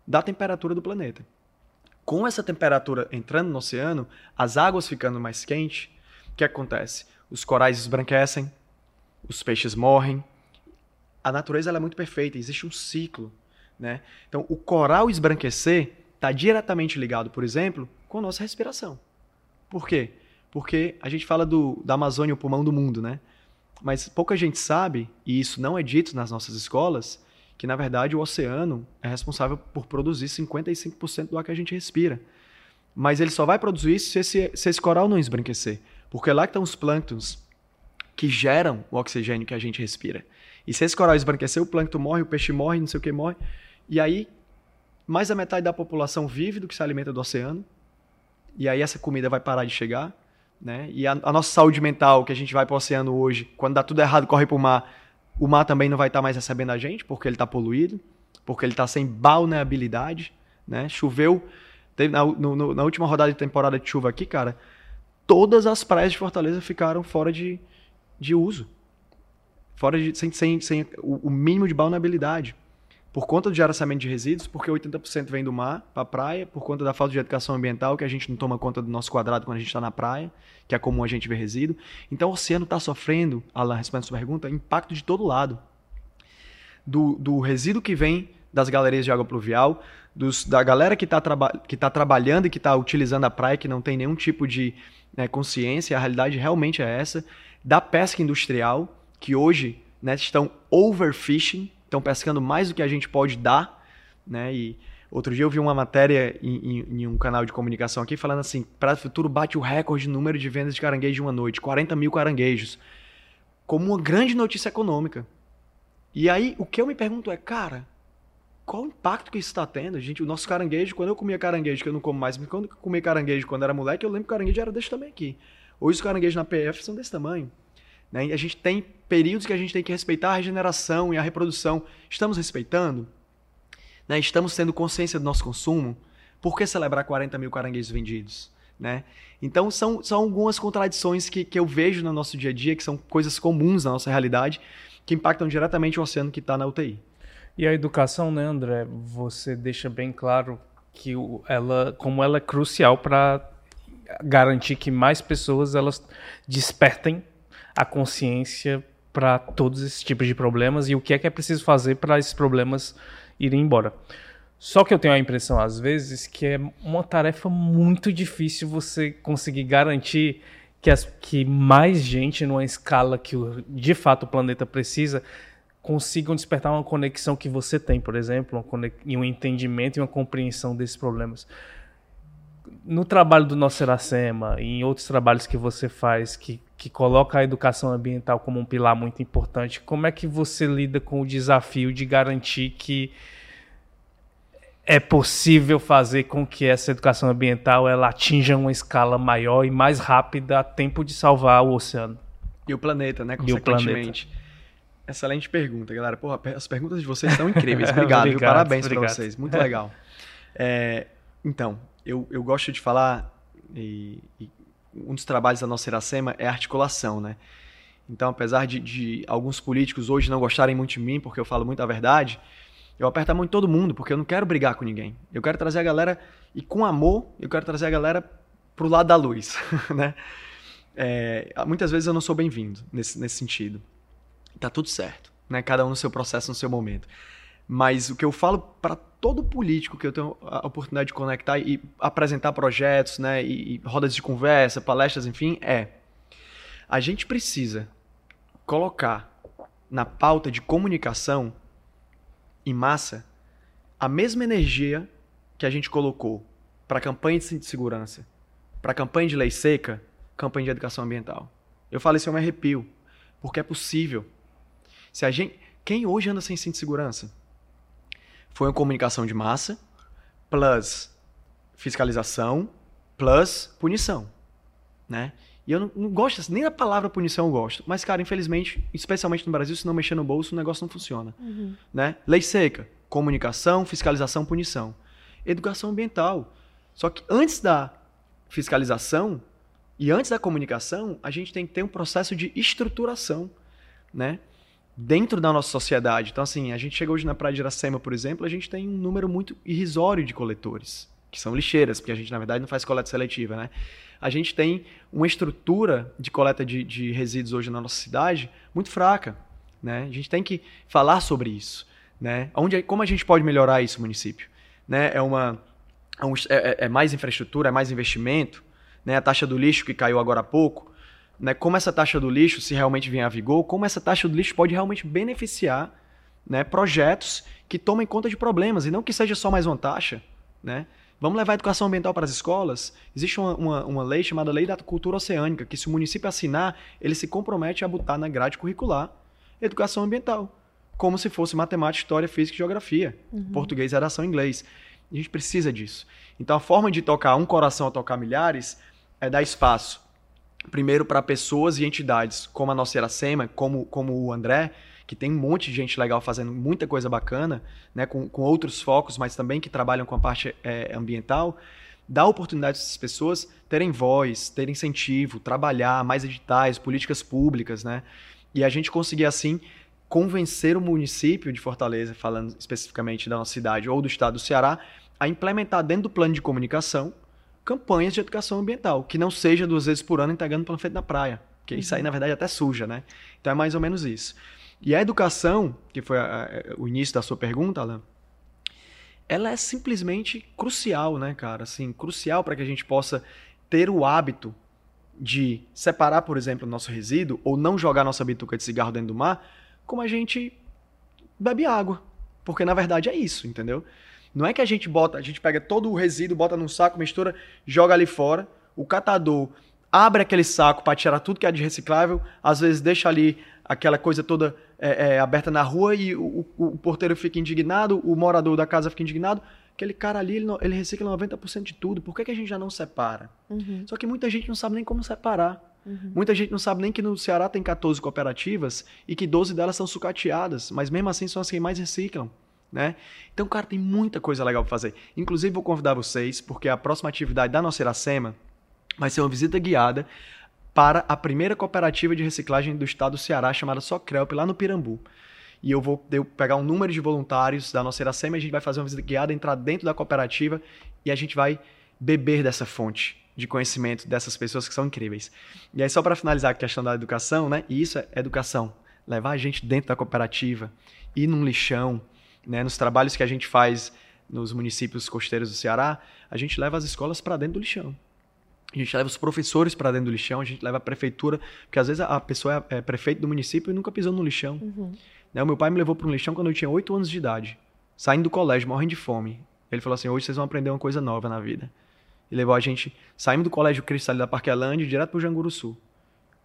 da temperatura do planeta. Com essa temperatura entrando no oceano, as águas ficando mais quentes, que acontece? Os corais esbranquecem, os peixes morrem. A natureza é muito perfeita, existe um ciclo. Né? Então, o coral esbranquecer está diretamente ligado, por exemplo, com a nossa respiração. Por quê? Porque a gente fala do, da Amazônia, o pulmão do mundo, né? Mas pouca gente sabe, e isso não é dito nas nossas escolas, que na verdade o oceano é responsável por produzir 55% do ar que a gente respira. Mas ele só vai produzir isso se esse, se esse coral não esbranquecer. Porque lá estão os plânctons que geram o oxigênio que a gente respira. E se esse coral esbranquecer, o plâncton morre, o peixe morre, não sei o que morre. E aí, mais da metade da população vive do que se alimenta do oceano e aí essa comida vai parar de chegar, né? E a, a nossa saúde mental, que a gente vai para o oceano hoje, quando dá tudo errado, corre para o mar, o mar também não vai estar tá mais recebendo a gente, porque ele está poluído, porque ele está sem balneabilidade, né? Choveu, teve, na, no, na última rodada de temporada de chuva aqui, cara, todas as praias de Fortaleza ficaram fora de, de uso. Fora de, sem, sem, sem o, o mínimo de balneabilidade por conta do gerenciamento de resíduos, porque 80% vem do mar para a praia, por conta da falta de educação ambiental, que a gente não toma conta do nosso quadrado quando a gente está na praia, que é comum a gente ver resíduo. Então o oceano está sofrendo, Alan, respondendo a sua pergunta, impacto de todo lado. Do, do resíduo que vem das galerias de água pluvial, dos, da galera que está traba tá trabalhando e que está utilizando a praia, que não tem nenhum tipo de né, consciência, a realidade realmente é essa, da pesca industrial, que hoje né, estão overfishing, estão pescando mais do que a gente pode dar, né? E outro dia eu vi uma matéria em, em, em um canal de comunicação aqui falando assim, para o futuro bate o recorde de número de vendas de caranguejo de uma noite, 40 mil caranguejos, como uma grande notícia econômica. E aí o que eu me pergunto é, cara, qual o impacto que isso está tendo? Gente, o nosso caranguejo, quando eu comia caranguejo, que eu não como mais, mas quando eu comia caranguejo quando era moleque, eu lembro que o caranguejo era desse tamanho aqui. Hoje os caranguejos na PF são desse tamanho. Né? A gente tem períodos que a gente tem que respeitar a regeneração e a reprodução. Estamos respeitando? Né? Estamos tendo consciência do nosso consumo? Por que celebrar 40 mil caranguejos vendidos? Né? Então são, são algumas contradições que, que eu vejo no nosso dia a dia, que são coisas comuns na nossa realidade, que impactam diretamente o oceano que está na UTI. E a educação, né, André? Você deixa bem claro que ela, como ela é crucial para garantir que mais pessoas elas despertem a consciência para todos esses tipos de problemas e o que é que é preciso fazer para esses problemas irem embora. Só que eu tenho a impressão, às vezes, que é uma tarefa muito difícil você conseguir garantir que, as, que mais gente, numa escala que o, de fato o planeta precisa, consigam despertar uma conexão que você tem, por exemplo, e um entendimento e uma compreensão desses problemas. No trabalho do nosso Iracema e em outros trabalhos que você faz, que, que coloca a educação ambiental como um pilar muito importante, como é que você lida com o desafio de garantir que é possível fazer com que essa educação ambiental ela atinja uma escala maior e mais rápida a tempo de salvar o oceano. E o planeta, né? Consequentemente. Excelente pergunta, galera. Porra, as perguntas de vocês são incríveis. Obrigado, obrigado Parabéns para vocês. Muito legal. É, então, eu, eu gosto de falar, e, e, um dos trabalhos da nossa Iracema é a articulação, né? Então, apesar de, de alguns políticos hoje não gostarem muito de mim, porque eu falo muito a verdade, eu aperto a mão de todo mundo, porque eu não quero brigar com ninguém. Eu quero trazer a galera, e com amor, eu quero trazer a galera pro lado da luz, né? É, muitas vezes eu não sou bem-vindo nesse, nesse sentido. Tá tudo certo, né? Cada um no seu processo, no seu momento. Mas o que eu falo para todo político que eu tenho a oportunidade de conectar e apresentar projetos, né, e, e rodas de conversa, palestras, enfim, é a gente precisa colocar na pauta de comunicação em massa a mesma energia que a gente colocou para a campanha de segurança, para a campanha de lei seca, campanha de educação ambiental. Eu falo isso, eu me arrepio, porque é possível. Se a gente, quem hoje anda sem cinto de segurança? Foi uma comunicação de massa, plus fiscalização, plus punição, né? E eu não, não, gosto, nem da palavra punição eu gosto. Mas, cara, infelizmente, especialmente no Brasil, se não mexer no bolso, o negócio não funciona. Uhum. Né? Lei seca, comunicação, fiscalização, punição. Educação ambiental. Só que antes da fiscalização e antes da comunicação, a gente tem que ter um processo de estruturação, né? Dentro da nossa sociedade. Então, assim, a gente chega hoje na Praia de Iracema, por exemplo, a gente tem um número muito irrisório de coletores, que são lixeiras, porque a gente, na verdade, não faz coleta seletiva, né? a gente tem uma estrutura de coleta de, de resíduos hoje na nossa cidade muito fraca. Né? A gente tem que falar sobre isso. Né? Onde, como a gente pode melhorar isso, município? Né? É, uma, é, é, é, mais infraestrutura, é mais investimento. Né? A taxa do lixo que caiu agora há pouco. Né? Como essa taxa do lixo, se realmente vier a vigor, como essa taxa do lixo pode realmente beneficiar né, projetos que tomem conta de problemas e não que seja só mais uma taxa. Né? Vamos levar a educação ambiental para as escolas? Existe uma, uma, uma, lei chamada Lei da Cultura Oceânica, que se o município assinar, ele se compromete a botar na grade curricular educação ambiental, como se fosse matemática, história, física e geografia. Uhum. Português, redação inglês. A gente precisa disso. Então a forma de tocar um coração a tocar milhares é dar espaço, primeiro para pessoas e entidades como a nossa Iracema, como, como o André, que tem um monte de gente legal fazendo muita coisa bacana, né, com, com outros focos, mas também que trabalham com a parte é, ambiental, dá oportunidade para essas pessoas terem voz, terem incentivo, trabalhar mais editais, políticas públicas, né? E a gente conseguir assim convencer o município de Fortaleza, falando especificamente da nossa cidade ou do estado do Ceará, a implementar dentro do plano de comunicação campanhas de educação ambiental, que não seja duas vezes por ano entregando panfleto na praia, porque uhum. isso aí na verdade até suja, né? Então é mais ou menos isso. E a educação, que foi a, a, o início da sua pergunta, Alan, ela é simplesmente crucial, né, cara? Assim, crucial para que a gente possa ter o hábito de separar, por exemplo, o nosso resíduo ou não jogar nossa bituca de cigarro dentro do mar, como a gente bebe água. Porque na verdade é isso, entendeu? Não é que a gente bota, a gente pega todo o resíduo, bota num saco, mistura, joga ali fora, o catador abre aquele saco para tirar tudo que é de reciclável, às vezes deixa ali aquela coisa toda é, é, aberta na rua e o, o, o, porteiro fica indignado, o morador da casa fica indignado. Aquele cara ali, ele, ele recicla 90% de tudo. Por que, que a gente já não separa? Uhum. Só que muita gente não sabe nem como separar. Uhum. Muita gente não sabe nem que no Ceará tem 14 cooperativas e que 12 delas são sucateadas, mas mesmo assim são as que mais reciclam. Né? Então, cara, tem muita coisa legal para fazer. Inclusive, vou convidar vocês, porque a próxima atividade da nossa Iracema vai ser uma visita guiada para a primeira cooperativa de reciclagem do estado do Ceará, chamada Socrelp, lá no Pirambu. E eu vou eu pegar um número de voluntários da nossa Iracema, a gente vai fazer uma visita guiada, entrar dentro da cooperativa e a gente vai beber dessa fonte de conhecimento dessas pessoas que são incríveis. E aí, só para finalizar a questão da educação, né? E isso é educação. Levar a gente dentro da cooperativa, ir num lixão, né? Nos trabalhos que a gente faz nos municípios costeiros do Ceará, a gente leva as escolas para dentro do lixão. A gente leva os professores para dentro do lixão, a gente leva a prefeitura, porque às vezes a pessoa é, é prefeito do município e nunca pisou no lixão. Uhum. Né? O meu pai me levou para um lixão quando eu tinha 8 anos de idade, saindo do colégio, morrendo de fome. Ele falou assim: hoje vocês vão aprender uma coisa nova na vida e levou a gente, saímos do Colégio Cristal da Parquelândia direto pro Janguru Sul.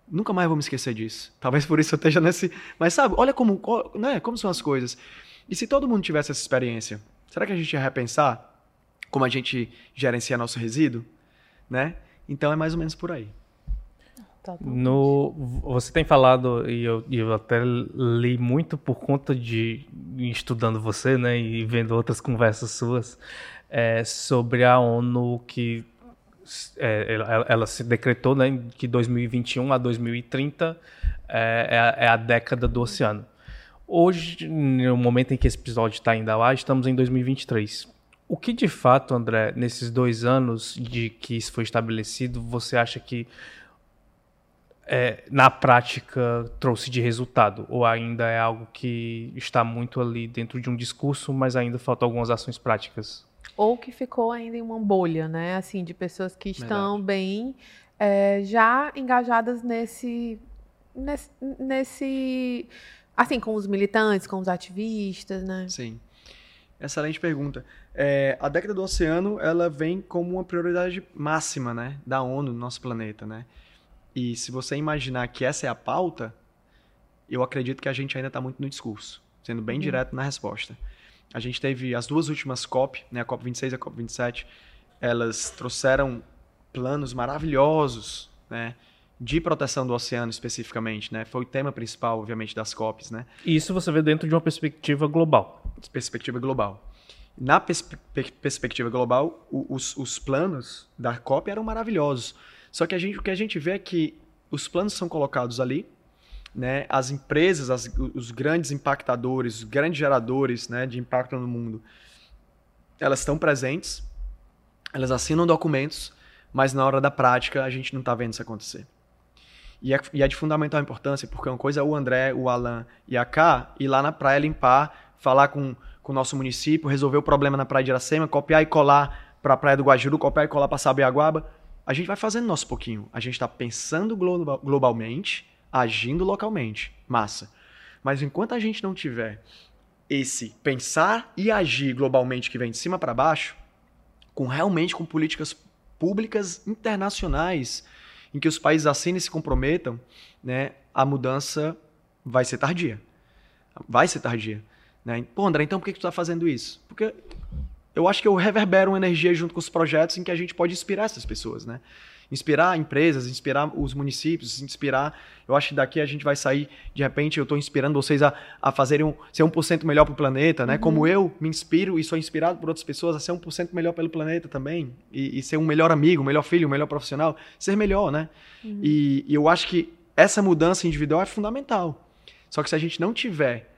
Nunca mais vou me esquecer disso. Talvez por isso eu esteja nesse. Mas sabe, olha como, né, como são as coisas. E se todo mundo tivesse essa experiência, será que a gente ia repensar como a gente gerencia nosso resíduo? Né? Então é mais ou menos por aí. No, você tem falado, e eu, eu até li muito por conta de estudando você, né, e vendo outras conversas suas, é, sobre a ONU que é, ela, ela, se decretou né, que 2021 a 2030 é, é, a, é, a, década do oceano. Hoje, no momento em que esse episódio está ainda lá, estamos em 2023. O que de fato, André, nesses dois anos de que isso foi estabelecido, você acha que é, na prática trouxe de resultado? Ou ainda é algo que está muito ali dentro de um discurso, mas ainda faltam algumas ações práticas? ou que ficou ainda em uma bolha, né? Assim, de pessoas que estão Verdade. bem é, já engajadas nesse, nesse, nesse, assim, com os militantes, com os ativistas, né? Sim. Excelente pergunta. É, a década do oceano, ela vem como uma prioridade máxima, né, da ONU no nosso planeta, né? E se você imaginar que essa é a pauta, eu acredito que a gente ainda está muito no discurso, sendo bem uhum. direto na resposta. A gente teve as duas últimas COP, né, a COP 26 e a COP 27, elas trouxeram planos maravilhosos, né, de proteção do oceano especificamente, né? Foi o tema principal, obviamente, das COPs, né? E isso você vê dentro de uma perspectiva global. Perspectiva global. Na pers perspectiva global, os, os, planos da COP eram maravilhosos. Só que a gente, o que a gente vê é que os planos são colocados ali, né, as empresas, as, os grandes impactadores, os grandes geradores né, de impacto no mundo, elas estão presentes, elas assinam documentos, mas na hora da prática a gente não está vendo isso acontecer. E é, e é, de fundamental importância, porque uma coisa é o André, o Alan e a K ir lá na praia limpar, falar com, com o nosso município, resolver o problema na praia de Iracema, copiar e colar para a praia do Guajuru, copiar e colar para Sabiaguaba. A gente vai fazendo nosso pouquinho. A gente está pensando global, globalmente, agindo localmente. Massa. Mas enquanto a gente não tiver esse pensar e agir globalmente que vem de cima para baixo, com realmente com políticas públicas internacionais em que os países assinem e se comprometam, né, a mudança vai ser tardia. Vai ser tardia. Né? Pô, André, então por que, que tu está fazendo isso? Porque eu acho que eu reverbero uma energia junto com os projetos em que a gente pode inspirar essas pessoas, né? Inspirar empresas, inspirar os municípios, inspirar. Eu acho que daqui a gente vai sair, de repente, eu estou inspirando vocês a, a fazerem um, ser 1% melhor para o planeta, né? Uhum. Como eu me inspiro e sou inspirado por outras pessoas a ser 1% melhor pelo planeta também. E, e, ser um melhor amigo, um melhor filho, um melhor profissional. Ser melhor, né? Uhum. E, e eu acho que essa mudança individual é fundamental. Só que se a gente não tiver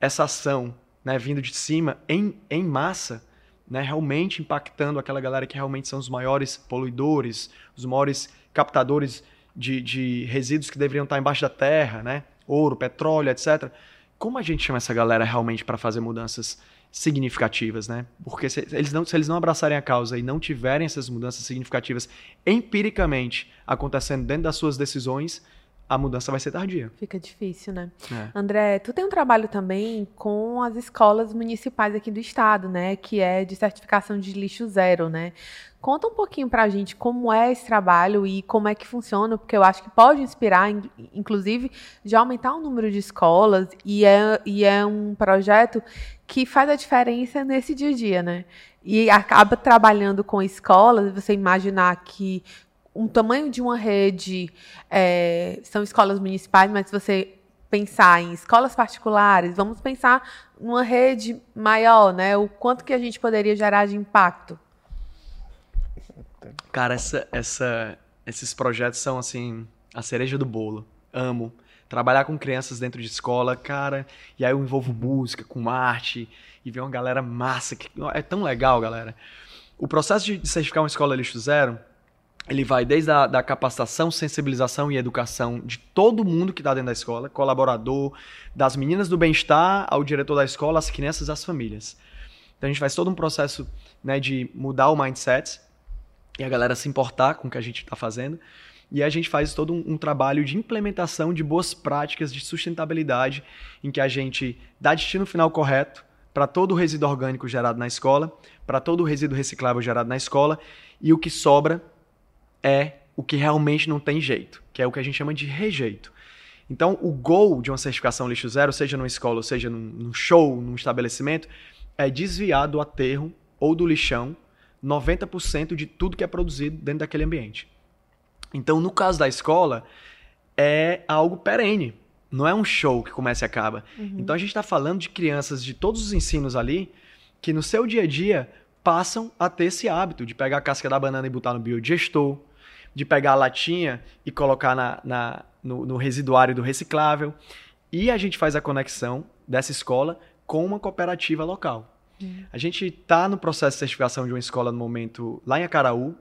essa ação né, vindo de cima em, em massa, né, realmente impactando aquela galera que realmente são os maiores poluidores, os maiores captadores de, de resíduos que deveriam estar embaixo da terra, né? Ouro, petróleo, etc. Como a gente chama essa galera realmente para fazer mudanças significativas, né? Porque se eles, não, se eles não abraçarem a causa e não tiverem essas mudanças significativas empiricamente acontecendo dentro das suas decisões, a mudança vai ser tardia. Fica difícil, né? É. André, tu tem um trabalho também com as escolas municipais aqui do estado, né? Que é de certificação de lixo zero, né? Conta um pouquinho pra gente como é esse trabalho e como é que funciona, porque eu acho que pode inspirar, in- inclusive, de aumentar o número de escolas e é, e é um projeto que faz a diferença nesse dia a dia, né? E acaba trabalhando com escolas, você imaginar que um tamanho de uma rede é, são escolas municipais, mas se você pensar em escolas particulares, vamos pensar numa rede maior, né? O quanto que a gente poderia gerar de impacto. Cara, essa, essa, esses projetos são, assim, a cereja do bolo. Amo. Trabalhar com crianças dentro de escola, cara, e aí eu envolvo música, com arte, e ver uma galera massa, que é tão legal, galera. O processo de certificar uma escola lixo zero, ele vai desde a da capacitação, sensibilização e educação de todo mundo que está dentro da escola, colaborador, das meninas do bem-estar ao diretor da escola, as crianças, as famílias. Então a gente faz todo um processo né, de mudar o mindset e a galera se importar com o que a gente está fazendo. E a gente faz todo um, um trabalho de implementação de boas práticas de sustentabilidade, em que a gente dá destino final correto para todo o resíduo orgânico gerado na escola, para todo o resíduo reciclável gerado na escola, e o que sobra é o que realmente não tem jeito, que é o que a gente chama de rejeito. Então, o goal de uma certificação lixo zero, seja numa escola, seja num, num show, num estabelecimento, é desviar do aterro ou do lixão 90% de tudo que é produzido dentro daquele ambiente. Então, no caso da escola, é algo perene. Não é um show que começa e acaba. Então, a gente está falando de crianças de todos os ensinos ali que no seu dia a dia passam a ter esse hábito de pegar a casca da banana e botar no biodigestor, de pegar a latinha e colocar na, na- no, no residuário do reciclável. E a gente faz a conexão dessa escola com uma cooperativa local. A gente está no processo de certificação de uma escola no momento lá em Acaraú,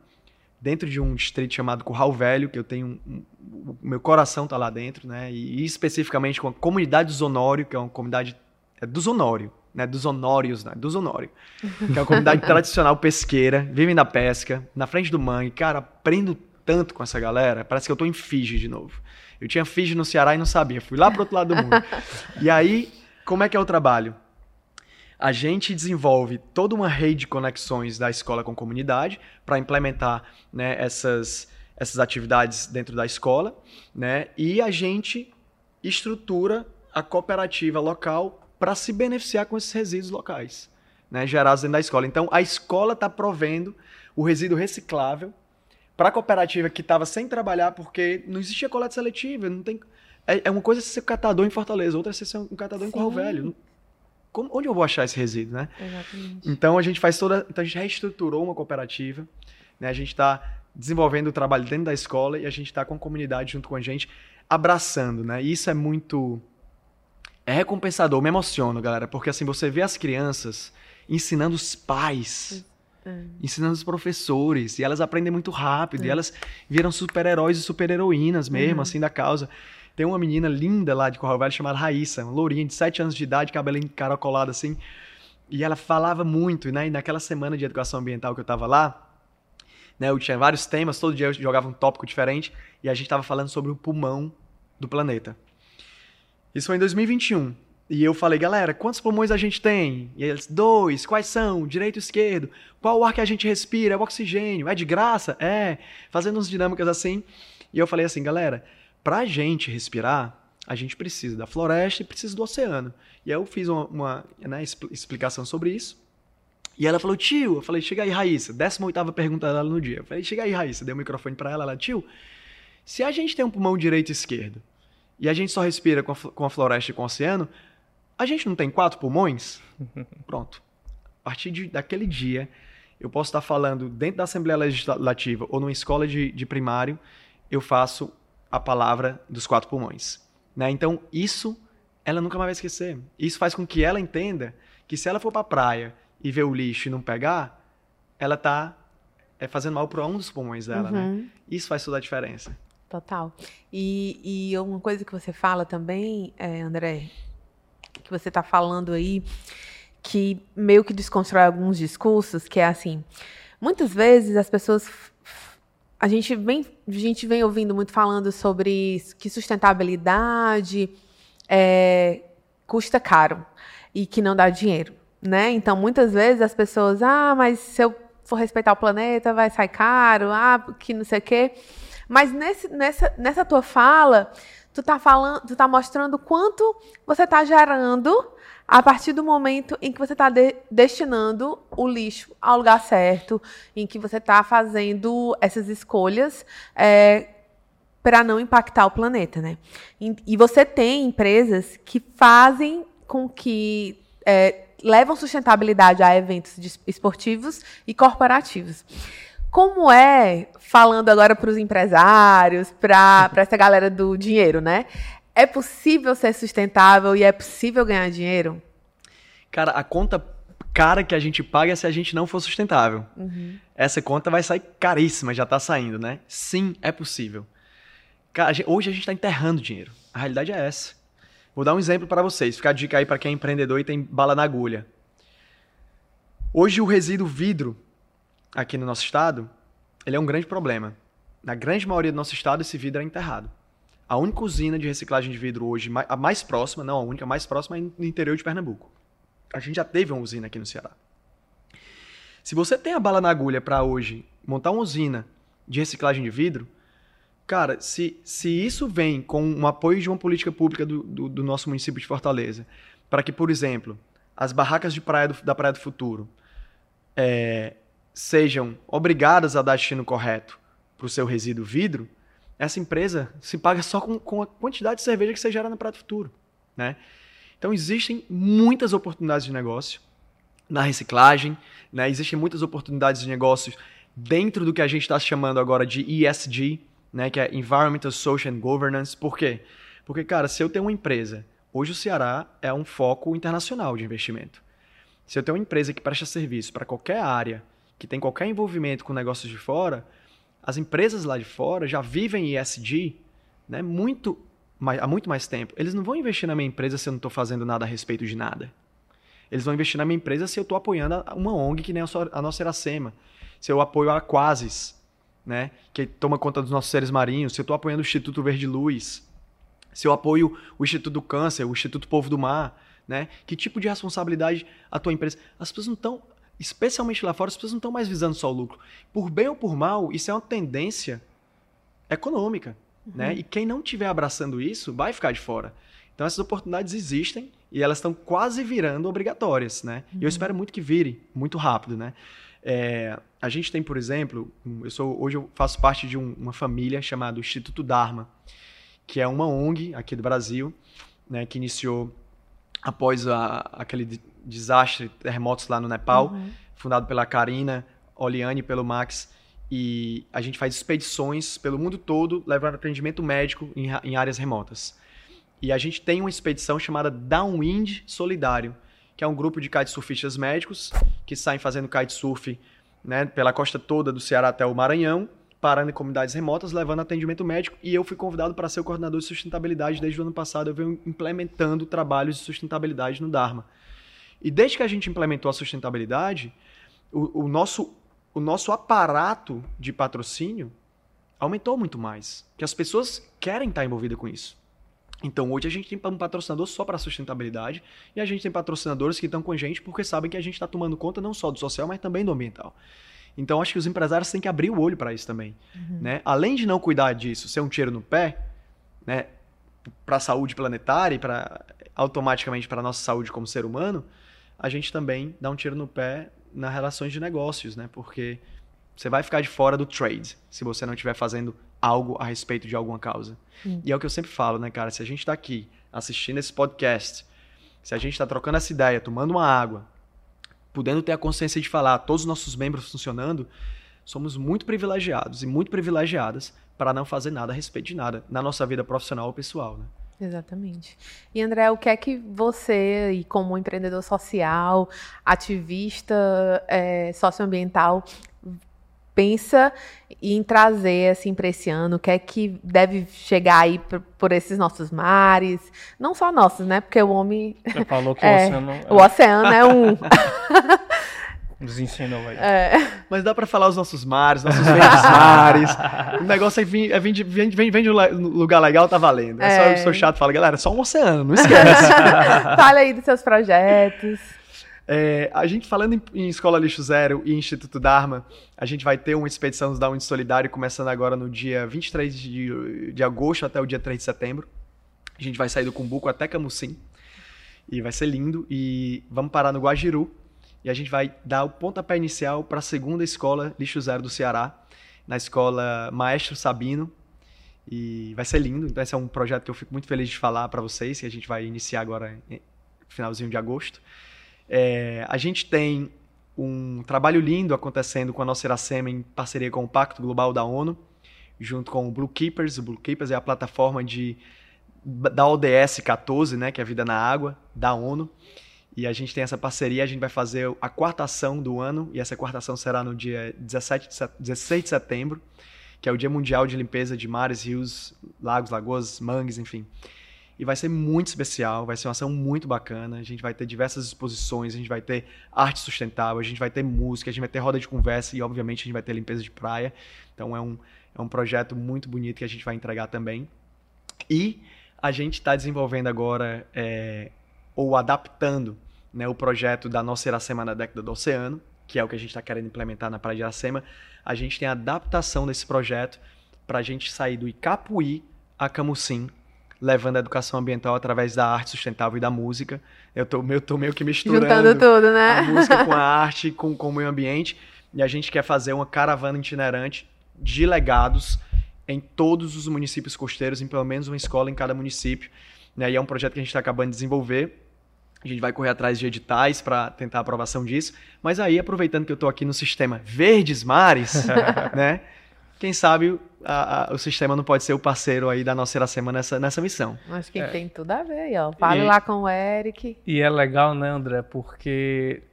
dentro de um distrito chamado Curral Velho, que eu tenho um, um- o meu coração está lá dentro, né? E, especificamente com a comunidade do Zonório, que é uma comunidade é do Zonório, né? Dos Honórios, né? Do Zonório, que é uma comunidade tradicional pesqueira, vivem da pesca, na frente do mangue. Cara, aprendo tanto com essa galera, parece que eu tô em Fiji de novo. Eu tinha Fiji no Ceará e não sabia, fui lá pro outro lado do mundo. E aí, como é que é o trabalho? A gente desenvolve toda uma rede de conexões da escola com a comunidade para implementar né, essas, essas atividades dentro da escola, né? E a gente estrutura a cooperativa local para se beneficiar com esses resíduos locais, né, gerados dentro da escola. Então, a escola está provendo o resíduo reciclável para a cooperativa que estava sem trabalhar porque não existia coleta seletiva, não tem é, é uma coisa ser catador em Fortaleza, outra é ser um catador em Corral Sim. Velho. Como- onde eu vou achar esse resíduo, né? Exatamente. Então a gente faz toda, então a gente reestruturou uma cooperativa, né? A gente está desenvolvendo o trabalho dentro da escola e a gente está com a comunidade junto com a gente, abraçando, né? E isso é muito é recompensador, me emociono, galera, porque assim você vê as crianças ensinando os pais, É. ensinando os professores, e elas aprendem muito rápido, e elas viram super-heróis e super-heroínas mesmo, assim, da causa. Tem uma menina linda lá de Corral Velho chamada Raíssa, uma lourinha de 7 anos de idade, cabelo encaracolado assim, e ela falava muito, né? E naquela semana de educação ambiental que eu tava lá, né? Eu tinha vários temas, todo dia eu jogava um tópico diferente, e a gente tava falando sobre o pulmão do planeta. Isso foi em 2021. E eu falei, galera, quantos pulmões a gente tem? E eles, dois, quais são? Direito e esquerdo. Qual o ar que a gente respira? É o oxigênio. É de graça? É. Fazendo uns dinâmicas assim. E eu falei assim, galera, pra gente respirar, a gente precisa da floresta e precisa do oceano. E aí eu fiz uma, uma, né, expl- explicação sobre isso. E ela falou, tio, eu falei, chega aí, Raíssa. 18 pergunta dela no dia. Eu falei, chega aí, Raíssa. Dei o microfone pra ela, ela, tio, se a gente tem um pulmão direito e esquerdo, e a gente só respira com a, com a floresta e com o oceano, a gente não tem quatro pulmões? Pronto. A partir de, daquele dia, eu posso estar falando dentro da Assembleia Legislativa ou numa escola de, de primário, eu faço a palavra dos quatro pulmões. Né? Então, isso ela nunca mais vai esquecer. Isso faz com que ela entenda que se ela for para a praia e ver o lixo e não pegar, ela está é, fazendo mal para um dos pulmões dela. Né? Uhum. Isso faz toda a diferença. Total. E, e uma coisa que você fala também, é, André, que você está falando aí, que meio que desconstrói alguns discursos, que é assim, muitas vezes as pessoas a gente vem, a gente vem ouvindo muito falando sobre que sustentabilidade é, custa caro e que não dá dinheiro, né? Então, muitas vezes as pessoas, ah, mas se eu for respeitar o planeta, vai sair caro, ah, que não sei o quê. Mas nesse, nessa, nessa tua fala, tu tá falando, tu tá mostrando quanto você tá gerando a partir do momento em que você está de destinando o lixo ao lugar certo, em que você está fazendo essas escolhas é, para não impactar o planeta, né? E, e, você tem empresas que fazem com que é, levam sustentabilidade a eventos esportivos e corporativos. Como é, falando agora para os empresários, para essa galera do dinheiro, né? É possível ser sustentável e é possível ganhar dinheiro? Cara, a conta cara que a gente paga é se a gente não for sustentável. Uhum. Essa conta vai sair caríssima, já está saindo, né? Sim, é possível. Cara, hoje a gente está enterrando dinheiro. A realidade é essa. Vou dar um exemplo para vocês. Fica a dica aí para quem é empreendedor e tem bala na agulha. Hoje o resíduo vidro aqui no nosso estado, ele é um grande problema. Na grande maioria do nosso estado, esse vidro é enterrado. A única usina de reciclagem de vidro hoje, a mais próxima, não a única, a mais próxima é no interior de Pernambuco. A gente já teve uma usina aqui no Ceará. Se você tem a bala na agulha para hoje montar uma usina de reciclagem de vidro, cara, se, se isso vem com um apoio de uma política pública do, do, do nosso município de Fortaleza, para que, por exemplo, as barracas de praia do, da Praia do Futuro é, sejam obrigadas a dar destino correto para o seu resíduo vidro, essa empresa se paga só com, com, a quantidade de cerveja que você gera na Praia do Futuro. Né? Então existem muitas oportunidades de negócio na reciclagem, né? existem muitas oportunidades de negócios dentro do que a gente está chamando agora de ESG, né? que é Environmental, Social and Governance. Por quê? Porque, cara, se eu tenho uma empresa, hoje o Ceará é um foco internacional de investimento. Se eu tenho uma empresa que presta serviço para qualquer área, que tem qualquer envolvimento com negócios de fora, as empresas lá de fora já vivem ESG né, muito, mais, há muito mais tempo. Eles não vão investir na minha empresa se eu não estou fazendo nada a respeito de nada. Eles vão investir na minha empresa se eu estou apoiando uma ONG que nem a nossa Iracema. Se eu apoio a Quasis, né, que toma conta dos nossos seres marinhos. Se eu estou apoiando o Instituto Verde Luz. Se eu apoio o Instituto do Câncer, o Instituto Povo do Mar. Né? Que tipo de responsabilidade a tua empresa? As pessoas não estão especialmente lá fora, as pessoas não estão mais visando só o lucro. Por bem ou por mal, isso é uma tendência econômica. Uhum. Né? E quem não estiver abraçando isso vai ficar de fora. Então essas oportunidades existem e elas estão quase virando obrigatórias. Né? Uhum. E eu uhum. espero muito que vire, muito rápido. Né? É, a gente tem, por exemplo, eu sou, hoje eu faço parte de um, uma família chamada Instituto Dharma, que é uma ONG aqui do Brasil, né, que iniciou após a, aquele desastre, terremotos lá no Nepal, uhum. fundado pela Karina, Oliane e pelo Max. E a gente faz expedições pelo mundo todo, levando atendimento médico em, em áreas remotas. E a gente tem uma expedição chamada Downwind Solidário, que é um grupo de kitesurfistas médicos que saem fazendo kitesurf né, pela costa toda do Ceará até o Maranhão, parando em comunidades remotas, levando atendimento médico. E eu fui convidado para ser o coordenador de sustentabilidade desde o ano passado. Eu venho implementando trabalhos de sustentabilidade no Dharma. E desde que a gente implementou a sustentabilidade, o, o, nosso, o nosso aparato de patrocínio aumentou muito mais. Que as pessoas querem estar envolvidas com isso. Então hoje a gente tem um patrocinador só para sustentabilidade e a gente tem patrocinadores que estão com a gente porque sabem que a gente está tomando conta não só do social, mas também do ambiental. Então acho que os empresários têm que abrir o olho para isso também. Uhum. Né? Além de não cuidar disso, ser um tiro no pé, né, para a saúde planetária e para automaticamente para a nossa saúde como ser humano, a gente também dá um tiro no pé nas relações de negócios, né? Porque você vai ficar de fora do trade se você não estiver fazendo algo a respeito de alguma causa. Hum. E é o que eu sempre falo, né, cara? Se a gente está aqui assistindo esse podcast, se a gente está trocando essa ideia, tomando uma água, podendo ter a consciência de falar, todos os nossos membros funcionando, somos muito privilegiados e muito privilegiadas para não fazer nada a respeito de nada na nossa vida profissional ou pessoal, né? Exatamente. E André, o que é que você, e como empreendedor social, ativista é, socioambiental, pensa em trazer assim para esse ano? O que é que deve chegar aí por, por, esses nossos mares? Não só nossos, né? Porque o homem. Você falou que é, o oceano. É... O oceano é um. Nos ensinou aí. É. Mas dá pra falar os nossos mares, nossos verdes mares. O negócio é vir, é vir, de, vem, vem, vem de um lugar legal, tá valendo. É, só É. eu sou chato, falo, galera, é só um oceano, não esquece. Fala aí dos seus projetos. É, a gente falando em, em Escola Lixo Zero e Instituto Dharma, a gente vai ter uma expedição dos Down Solidário começando agora no dia 23 de, de agosto até o dia 3 de setembro. A gente vai sair do Cumbuco até Camusim. E vai ser lindo. E vamos parar no Guajiru. E a gente vai dar o pontapé inicial para a segunda escola Lixo Zero do Ceará, na escola Maestro Sabino. E vai ser lindo. Então, esse é um projeto que eu fico muito feliz de falar para vocês, que a gente vai iniciar agora finalzinho de agosto. É, a gente tem um trabalho lindo acontecendo com a nossa Iracema em parceria com o Pacto Global da ONU, junto com o Blue Keepers. O Blue Keepers é a plataforma de, da ODS 14, né, que é a Vida na Água, da ONU. E a gente tem essa parceria, a gente vai fazer a quarta ação do ano, e essa quarta ação será no dia 17 de set- 16 de setembro, que é o Dia Mundial de Limpeza de Mares, Rios, Lagos, Lagoas, Mangues, enfim. E vai ser muito especial, vai ser uma ação muito bacana. A gente vai ter diversas exposições, a gente vai ter arte sustentável, a gente vai ter música, a gente vai ter roda de conversa e, obviamente, a gente vai ter limpeza de praia. Então, é um, é um projeto muito bonito que a gente vai entregar também. E a gente está desenvolvendo agora, é, ou adaptando, né, o projeto da nossa Iracema na década do oceano, que é o que a gente está querendo implementar na Praia de Iracema. A gente tem a adaptação desse projeto para a gente sair do Icapuí a Camusim, levando a educação ambiental através da arte sustentável e da música. Eu tô, eu tô meio que misturando Juntando tudo, né? a música com a arte, com, com o meio ambiente. E a gente quer fazer uma caravana itinerante de legados em todos os municípios costeiros, em pelo menos uma escola em cada município. Né? E é um projeto que a gente está acabando de desenvolver. A gente vai correr atrás de editais para tentar a aprovação disso. Mas aí, aproveitando que eu estou aqui no sistema Verdes Mares, né? Quem sabe a- a- o sistema não pode ser o parceiro aí da nossa Iracema nessa, nessa missão. Acho que É. tem tudo a ver aí, ó. Fale E- lá com o Eric. E é legal, né, André? Porque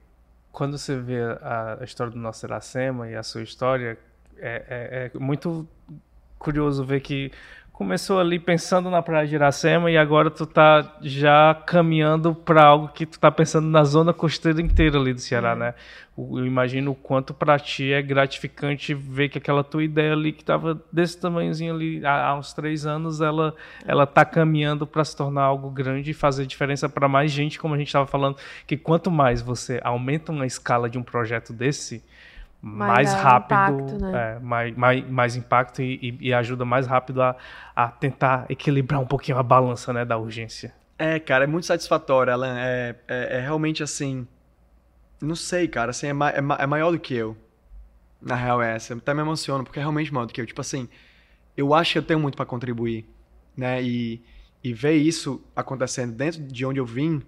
quando você vê a, a história do nosso Iracema e a sua história, é, é- é muito curioso ver que começou ali pensando na praia de Iracema e agora tu tá já caminhando para algo que tu tá pensando na zona costeira inteira ali do Ceará, né? O- Eu imagino o quanto para ti é gratificante ver que aquela tua ideia ali que tava desse tamanhozinho ali há, há uns três anos, ela ela tá caminhando para se tornar algo grande e fazer diferença para mais gente, como a gente estava falando, que quanto mais você aumenta uma escala de um projeto desse, mais Maior rápido, impacto, né? é, mais, mais, mais impacto e, e- e ajuda mais rápido a, a tentar equilibrar um pouquinho a balança né, da urgência. É, cara, é muito satisfatório, Alan. É, é, é realmente assim. Não sei, cara, assim, é, ma- é ma- é maior do que eu. Na real, é essa. Eu até me emociono, porque é realmente maior do que eu. Tipo assim, eu acho que eu tenho muito pra contribuir, né? E, e ver isso acontecendo dentro de onde eu vim,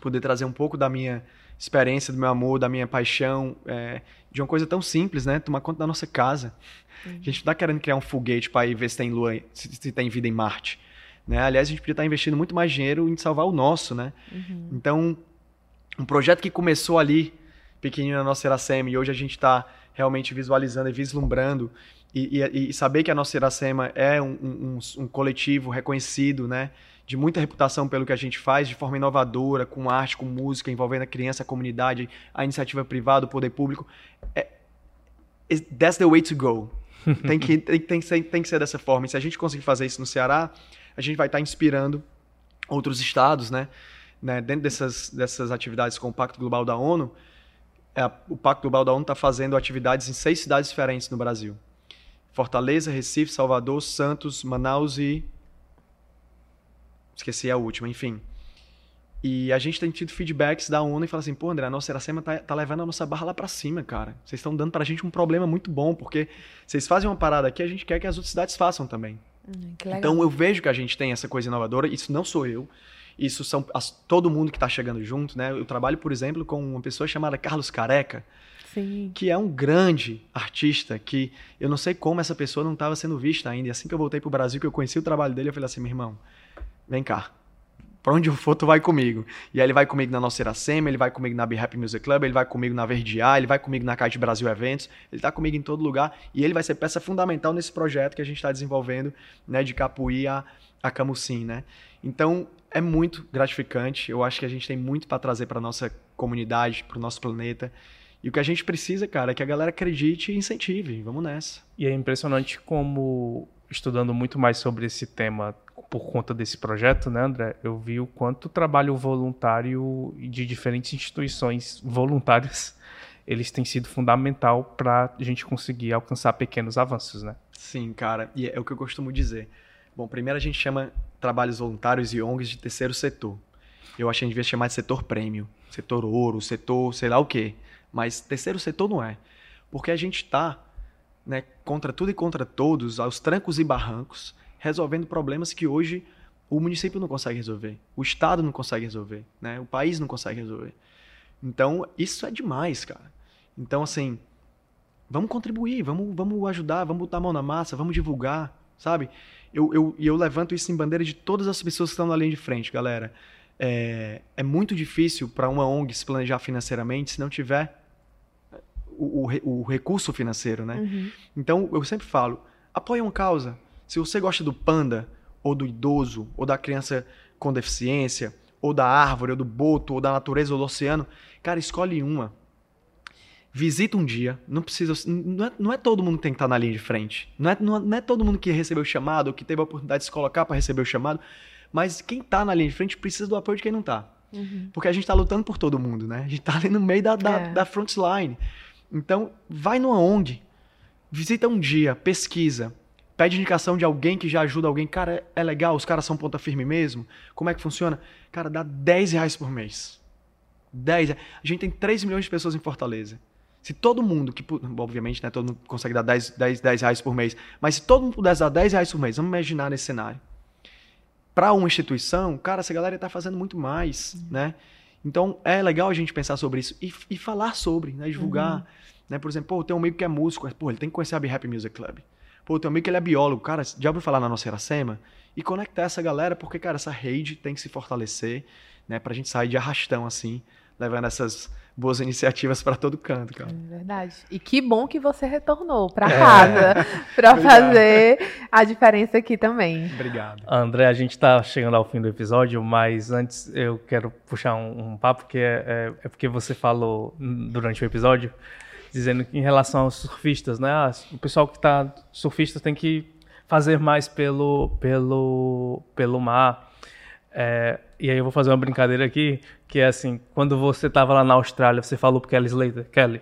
poder trazer um pouco da minha experiência, do meu amor, da minha paixão, é, de uma coisa tão simples, né? Tomar conta da nossa casa. A gente não tá querendo criar um foguete para ir ver se tem lua, se, se tem vida em Marte. Né? Aliás, a gente podia estar investindo muito mais dinheiro em salvar o nosso, né? Então, um projeto que começou ali, pequenininho na nossa Iracema, e hoje a gente está realmente visualizando e vislumbrando, e, e- e saber que a nossa Iracema é um- um- um coletivo reconhecido, né? De muita reputação pelo que a gente faz, de forma inovadora, com arte, com música, envolvendo a criança, a comunidade, a iniciativa privada, o poder público. É, that's the way to go. tem, que, tem, tem que ser, tem que ser dessa forma. E se a gente conseguir fazer isso no Ceará, a gente vai estar inspirando outros estados, né? né, dentro dessas, dessas atividades com o Pacto Global da ONU, é, o Pacto Global da ONU está fazendo atividades em seis cidades diferentes no Brasil: Fortaleza, Recife, Salvador, Santos, Manaus e. Esqueci a última, enfim. E a gente tem tido feedbacks da ONU e fala assim: pô, André, a nossa Iracema tá, tá levando a nossa barra lá para cima, cara. Vocês estão dando pra gente um problema muito bom, porque vocês fazem uma parada aqui, a gente quer que as outras cidades façam também. Hum. Então eu vejo que a gente tem essa coisa inovadora, isso não sou eu. Isso são as- todo mundo que está chegando junto, né? Eu trabalho, por exemplo, com uma pessoa chamada Carlos Careca, Sim. que é um grande artista que eu não sei como essa pessoa não estava sendo vista ainda. E assim que eu voltei pro Brasil, que eu conheci o trabalho dele, eu falei assim, meu irmão, vem cá. Pra onde eu for, tu vai comigo. E aí ele vai comigo na nossa Iracema, ele vai comigo na Be Happy Music Club, ele vai comigo na Verdiar, ele vai comigo na Kite Brasil Eventos, ele tá comigo em todo lugar. E ele vai ser peça fundamental nesse projeto que a gente está desenvolvendo, né, de Capuí a, a Camusim, né? Então, é muito gratificante. Eu acho que a gente tem muito para trazer para nossa comunidade, para o nosso planeta. E o que a gente precisa, cara, é que a galera acredite e incentive. Vamos nessa. E é impressionante como, estudando muito mais sobre esse tema por conta desse projeto, né, André? Eu vi o quanto trabalho voluntário de diferentes instituições voluntárias eles têm sido fundamental para a gente conseguir alcançar pequenos avanços, né? Sim, cara. E é o que eu costumo dizer. Bom, primeiro a gente chama trabalhos voluntários e ONGs de terceiro setor. Eu acho que a gente devia chamar de setor prêmio, setor ouro, setor sei lá o quê. Mas terceiro setor não é. Porque a gente está né, contra tudo e contra todos, aos trancos e barrancos, resolvendo problemas que hoje o município não consegue resolver, o Estado não consegue resolver, né, o país não consegue resolver. Então, isso é demais, cara. Então, assim, vamos contribuir, vamos, vamos ajudar, vamos botar a mão na massa, vamos divulgar, sabe? Eu, eu, e eu levanto isso em bandeira de todas as pessoas que estão na linha de frente, galera. É, é muito difícil para uma ONG se planejar financeiramente se não tiver o, o, o recurso financeiro, né? Uhum. Então, eu sempre falo, apoie uma causa. Se você gosta do panda, ou do idoso, ou da criança com deficiência, ou da árvore, ou do boto, ou da natureza, ou do oceano, cara, escolhe uma visita um dia, não precisa. Não é, não é todo mundo que tem que estar na linha de frente. Não é, não, é todo mundo que recebeu o chamado, ou que teve a oportunidade de se colocar para receber o chamado. Mas quem está na linha de frente precisa do apoio de quem não está. Uhum. Porque a gente está lutando por todo mundo, né? A gente está ali no meio da, da, é. da front line. Então, vai numa ONG, visita um dia, pesquisa, pede indicação de alguém que já ajuda alguém. Cara, é legal, os caras são ponta firme mesmo. Como é que funciona? Cara, dá 10 reais por mês. 10 A gente tem 3 milhões de pessoas em Fortaleza. Se todo mundo, que obviamente né, todo mundo consegue dar 10, 10, 10 reais por mês, mas se todo mundo pudesse dar 10 reais por mês, vamos imaginar nesse cenário. Para uma instituição, cara, essa galera está fazendo muito mais, uhum. né? Então é legal a gente pensar sobre isso e, e falar sobre, né? divulgar. Uhum. Né? Por exemplo, pô, tem um amigo que é músico, pô, ele tem que conhecer a Be Happy Music Club. Pô, tem um amigo que ele é biólogo, cara, já ouviu falar na nossa Iracema? E conectar essa galera, porque, cara, essa rede tem que se fortalecer, né? Pra gente sair de arrastão, assim, levando essas boas iniciativas para todo canto, cara. É verdade. E que bom que você retornou para é. casa para fazer a diferença aqui também. Obrigado. André, a gente está chegando ao fim do episódio, mas antes eu quero puxar um, um papo que é, é, é, porque você falou durante o episódio dizendo em relação aos surfistas, né? Ah, o pessoal que está surfista tem que fazer mais pelo pelo pelo mar. É, e aí eu vou fazer uma brincadeira aqui, que é assim, quando você estava lá na Austrália, você falou pro Kelly Slater, Kelly,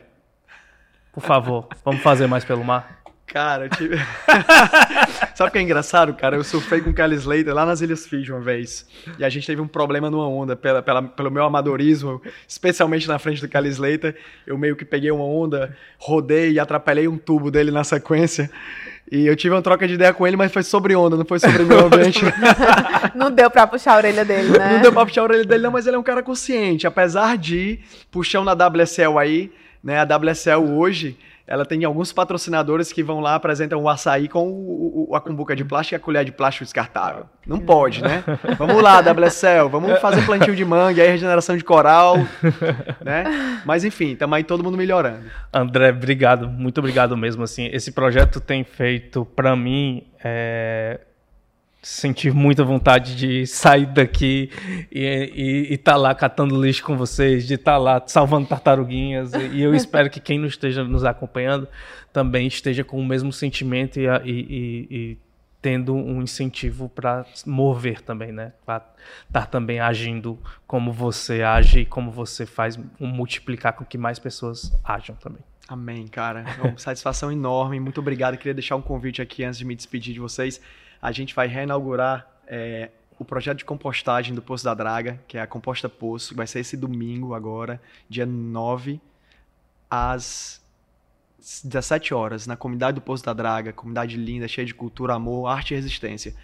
por favor, vamos fazer mais pelo mar? Cara, eu tive... Sabe o que é engraçado, cara? Eu surfei com o Kelly Slater lá nas Ilhas Fiji uma vez. E a gente teve um problema numa onda, pela, pela, pelo meu amadorismo, especialmente na frente do Kelly Slater. Eu meio que peguei uma onda, rodei e atrapalhei um tubo dele na sequência. E eu tive uma troca de ideia com ele, mas foi sobre onda, não foi sobre meio ambiente. não deu pra puxar a orelha dele, né? Não deu pra puxar a orelha dele, não, mas ele é um cara consciente. Apesar de, puxão na WSL aí, né? A WSL hoje ela tem alguns patrocinadores que vão lá, apresentam o açaí com o, o, a cumbuca de plástico e a colher de plástico descartável. Não pode, né? Vamos lá, WSL, vamos fazer plantio de manga, aí regeneração de coral, né? Mas enfim, estamos aí todo mundo melhorando. André, obrigado, muito obrigado mesmo. Assim, esse projeto tem feito para mim é senti muita vontade de sair daqui e estar tá lá catando lixo com vocês, de estar tá lá salvando tartaruguinhas. E, e eu espero que quem não esteja nos acompanhando também esteja com o mesmo sentimento e, e, e tendo um incentivo para mover também, né? Para estar tá também agindo como você age e como você faz multiplicar com que mais pessoas ajam também. Amém, cara. É uma satisfação enorme. Muito obrigado. Queria deixar um convite aqui antes de me despedir de vocês a gente vai reinaugurar é, o projeto de compostagem do Poço da Draga, que é a Composta Poço. Vai ser esse domingo agora, dia 9, às 17 horas, na comunidade do Poço da Draga, comunidade linda, cheia de cultura, amor, arte e resistência.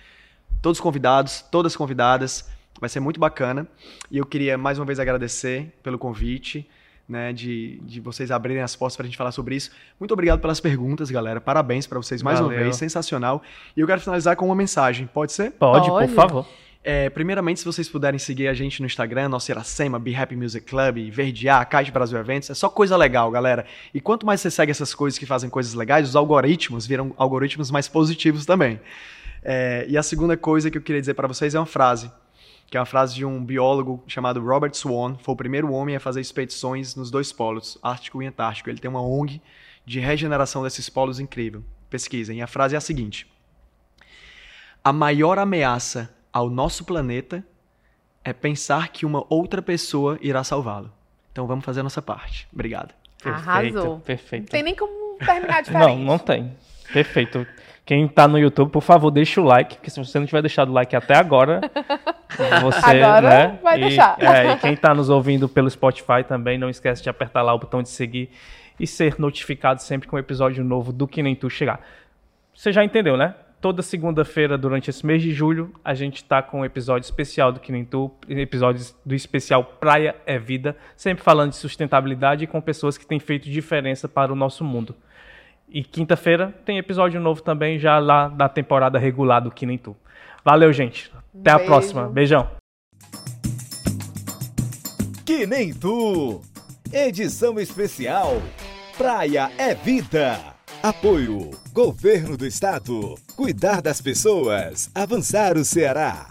Todos convidados, todas convidadas, vai ser muito bacana. E eu queria mais uma vez agradecer pelo convite né, de, de vocês abrirem as portas para a gente falar sobre isso. Muito obrigado pelas perguntas, galera. Parabéns para vocês mais Valeu. uma vez, sensacional. E eu quero finalizar com uma mensagem. Pode ser? Pode, Pode. por favor. É, primeiramente, se vocês puderem seguir a gente no Instagram, nosso Iracema, Be Happy Music Club, Verdear, Caixa Brasil Eventos, é só coisa legal, galera. E quanto mais você segue essas coisas que fazem coisas legais, os algoritmos viram algoritmos mais positivos também. É, e a segunda coisa que eu queria dizer para vocês é uma frase que é uma frase de um biólogo chamado Robert Swan, foi o primeiro homem a fazer expedições nos dois polos, Ártico e Antártico. Ele tem uma ONG de regeneração desses polos incrível. Pesquisem. E a frase é a seguinte: A maior ameaça ao nosso planeta é pensar que uma outra pessoa irá salvá-lo. Então vamos fazer a nossa parte. Obrigado. Perfeito, Arrasou. perfeito. Não tem nem como terminar diferente. Não, não tem. Perfeito. Quem tá no YouTube, por favor, deixa o like, porque se você não tiver deixado o like até agora, você, Agora né? vai e, deixar. É, e quem tá nos ouvindo pelo Spotify também, não esquece de apertar lá o botão de seguir e ser notificado sempre com um episódio novo do Que Nem Tu chegar. Você já entendeu, né? Toda segunda-feira, durante esse mês de julho, a gente tá com um episódio especial do Que Nem Tu, episódios do especial Praia é Vida, sempre falando de sustentabilidade e com pessoas que têm feito diferença para o nosso mundo. E quinta-feira tem episódio novo também, já lá da temporada regular do Nem Tu. Valeu, gente. Até a Beijo. próxima. Beijão. Que nem tu. Edição especial. Praia é vida. Apoio. Governo do Estado. Cuidar das pessoas. Avançar o Ceará.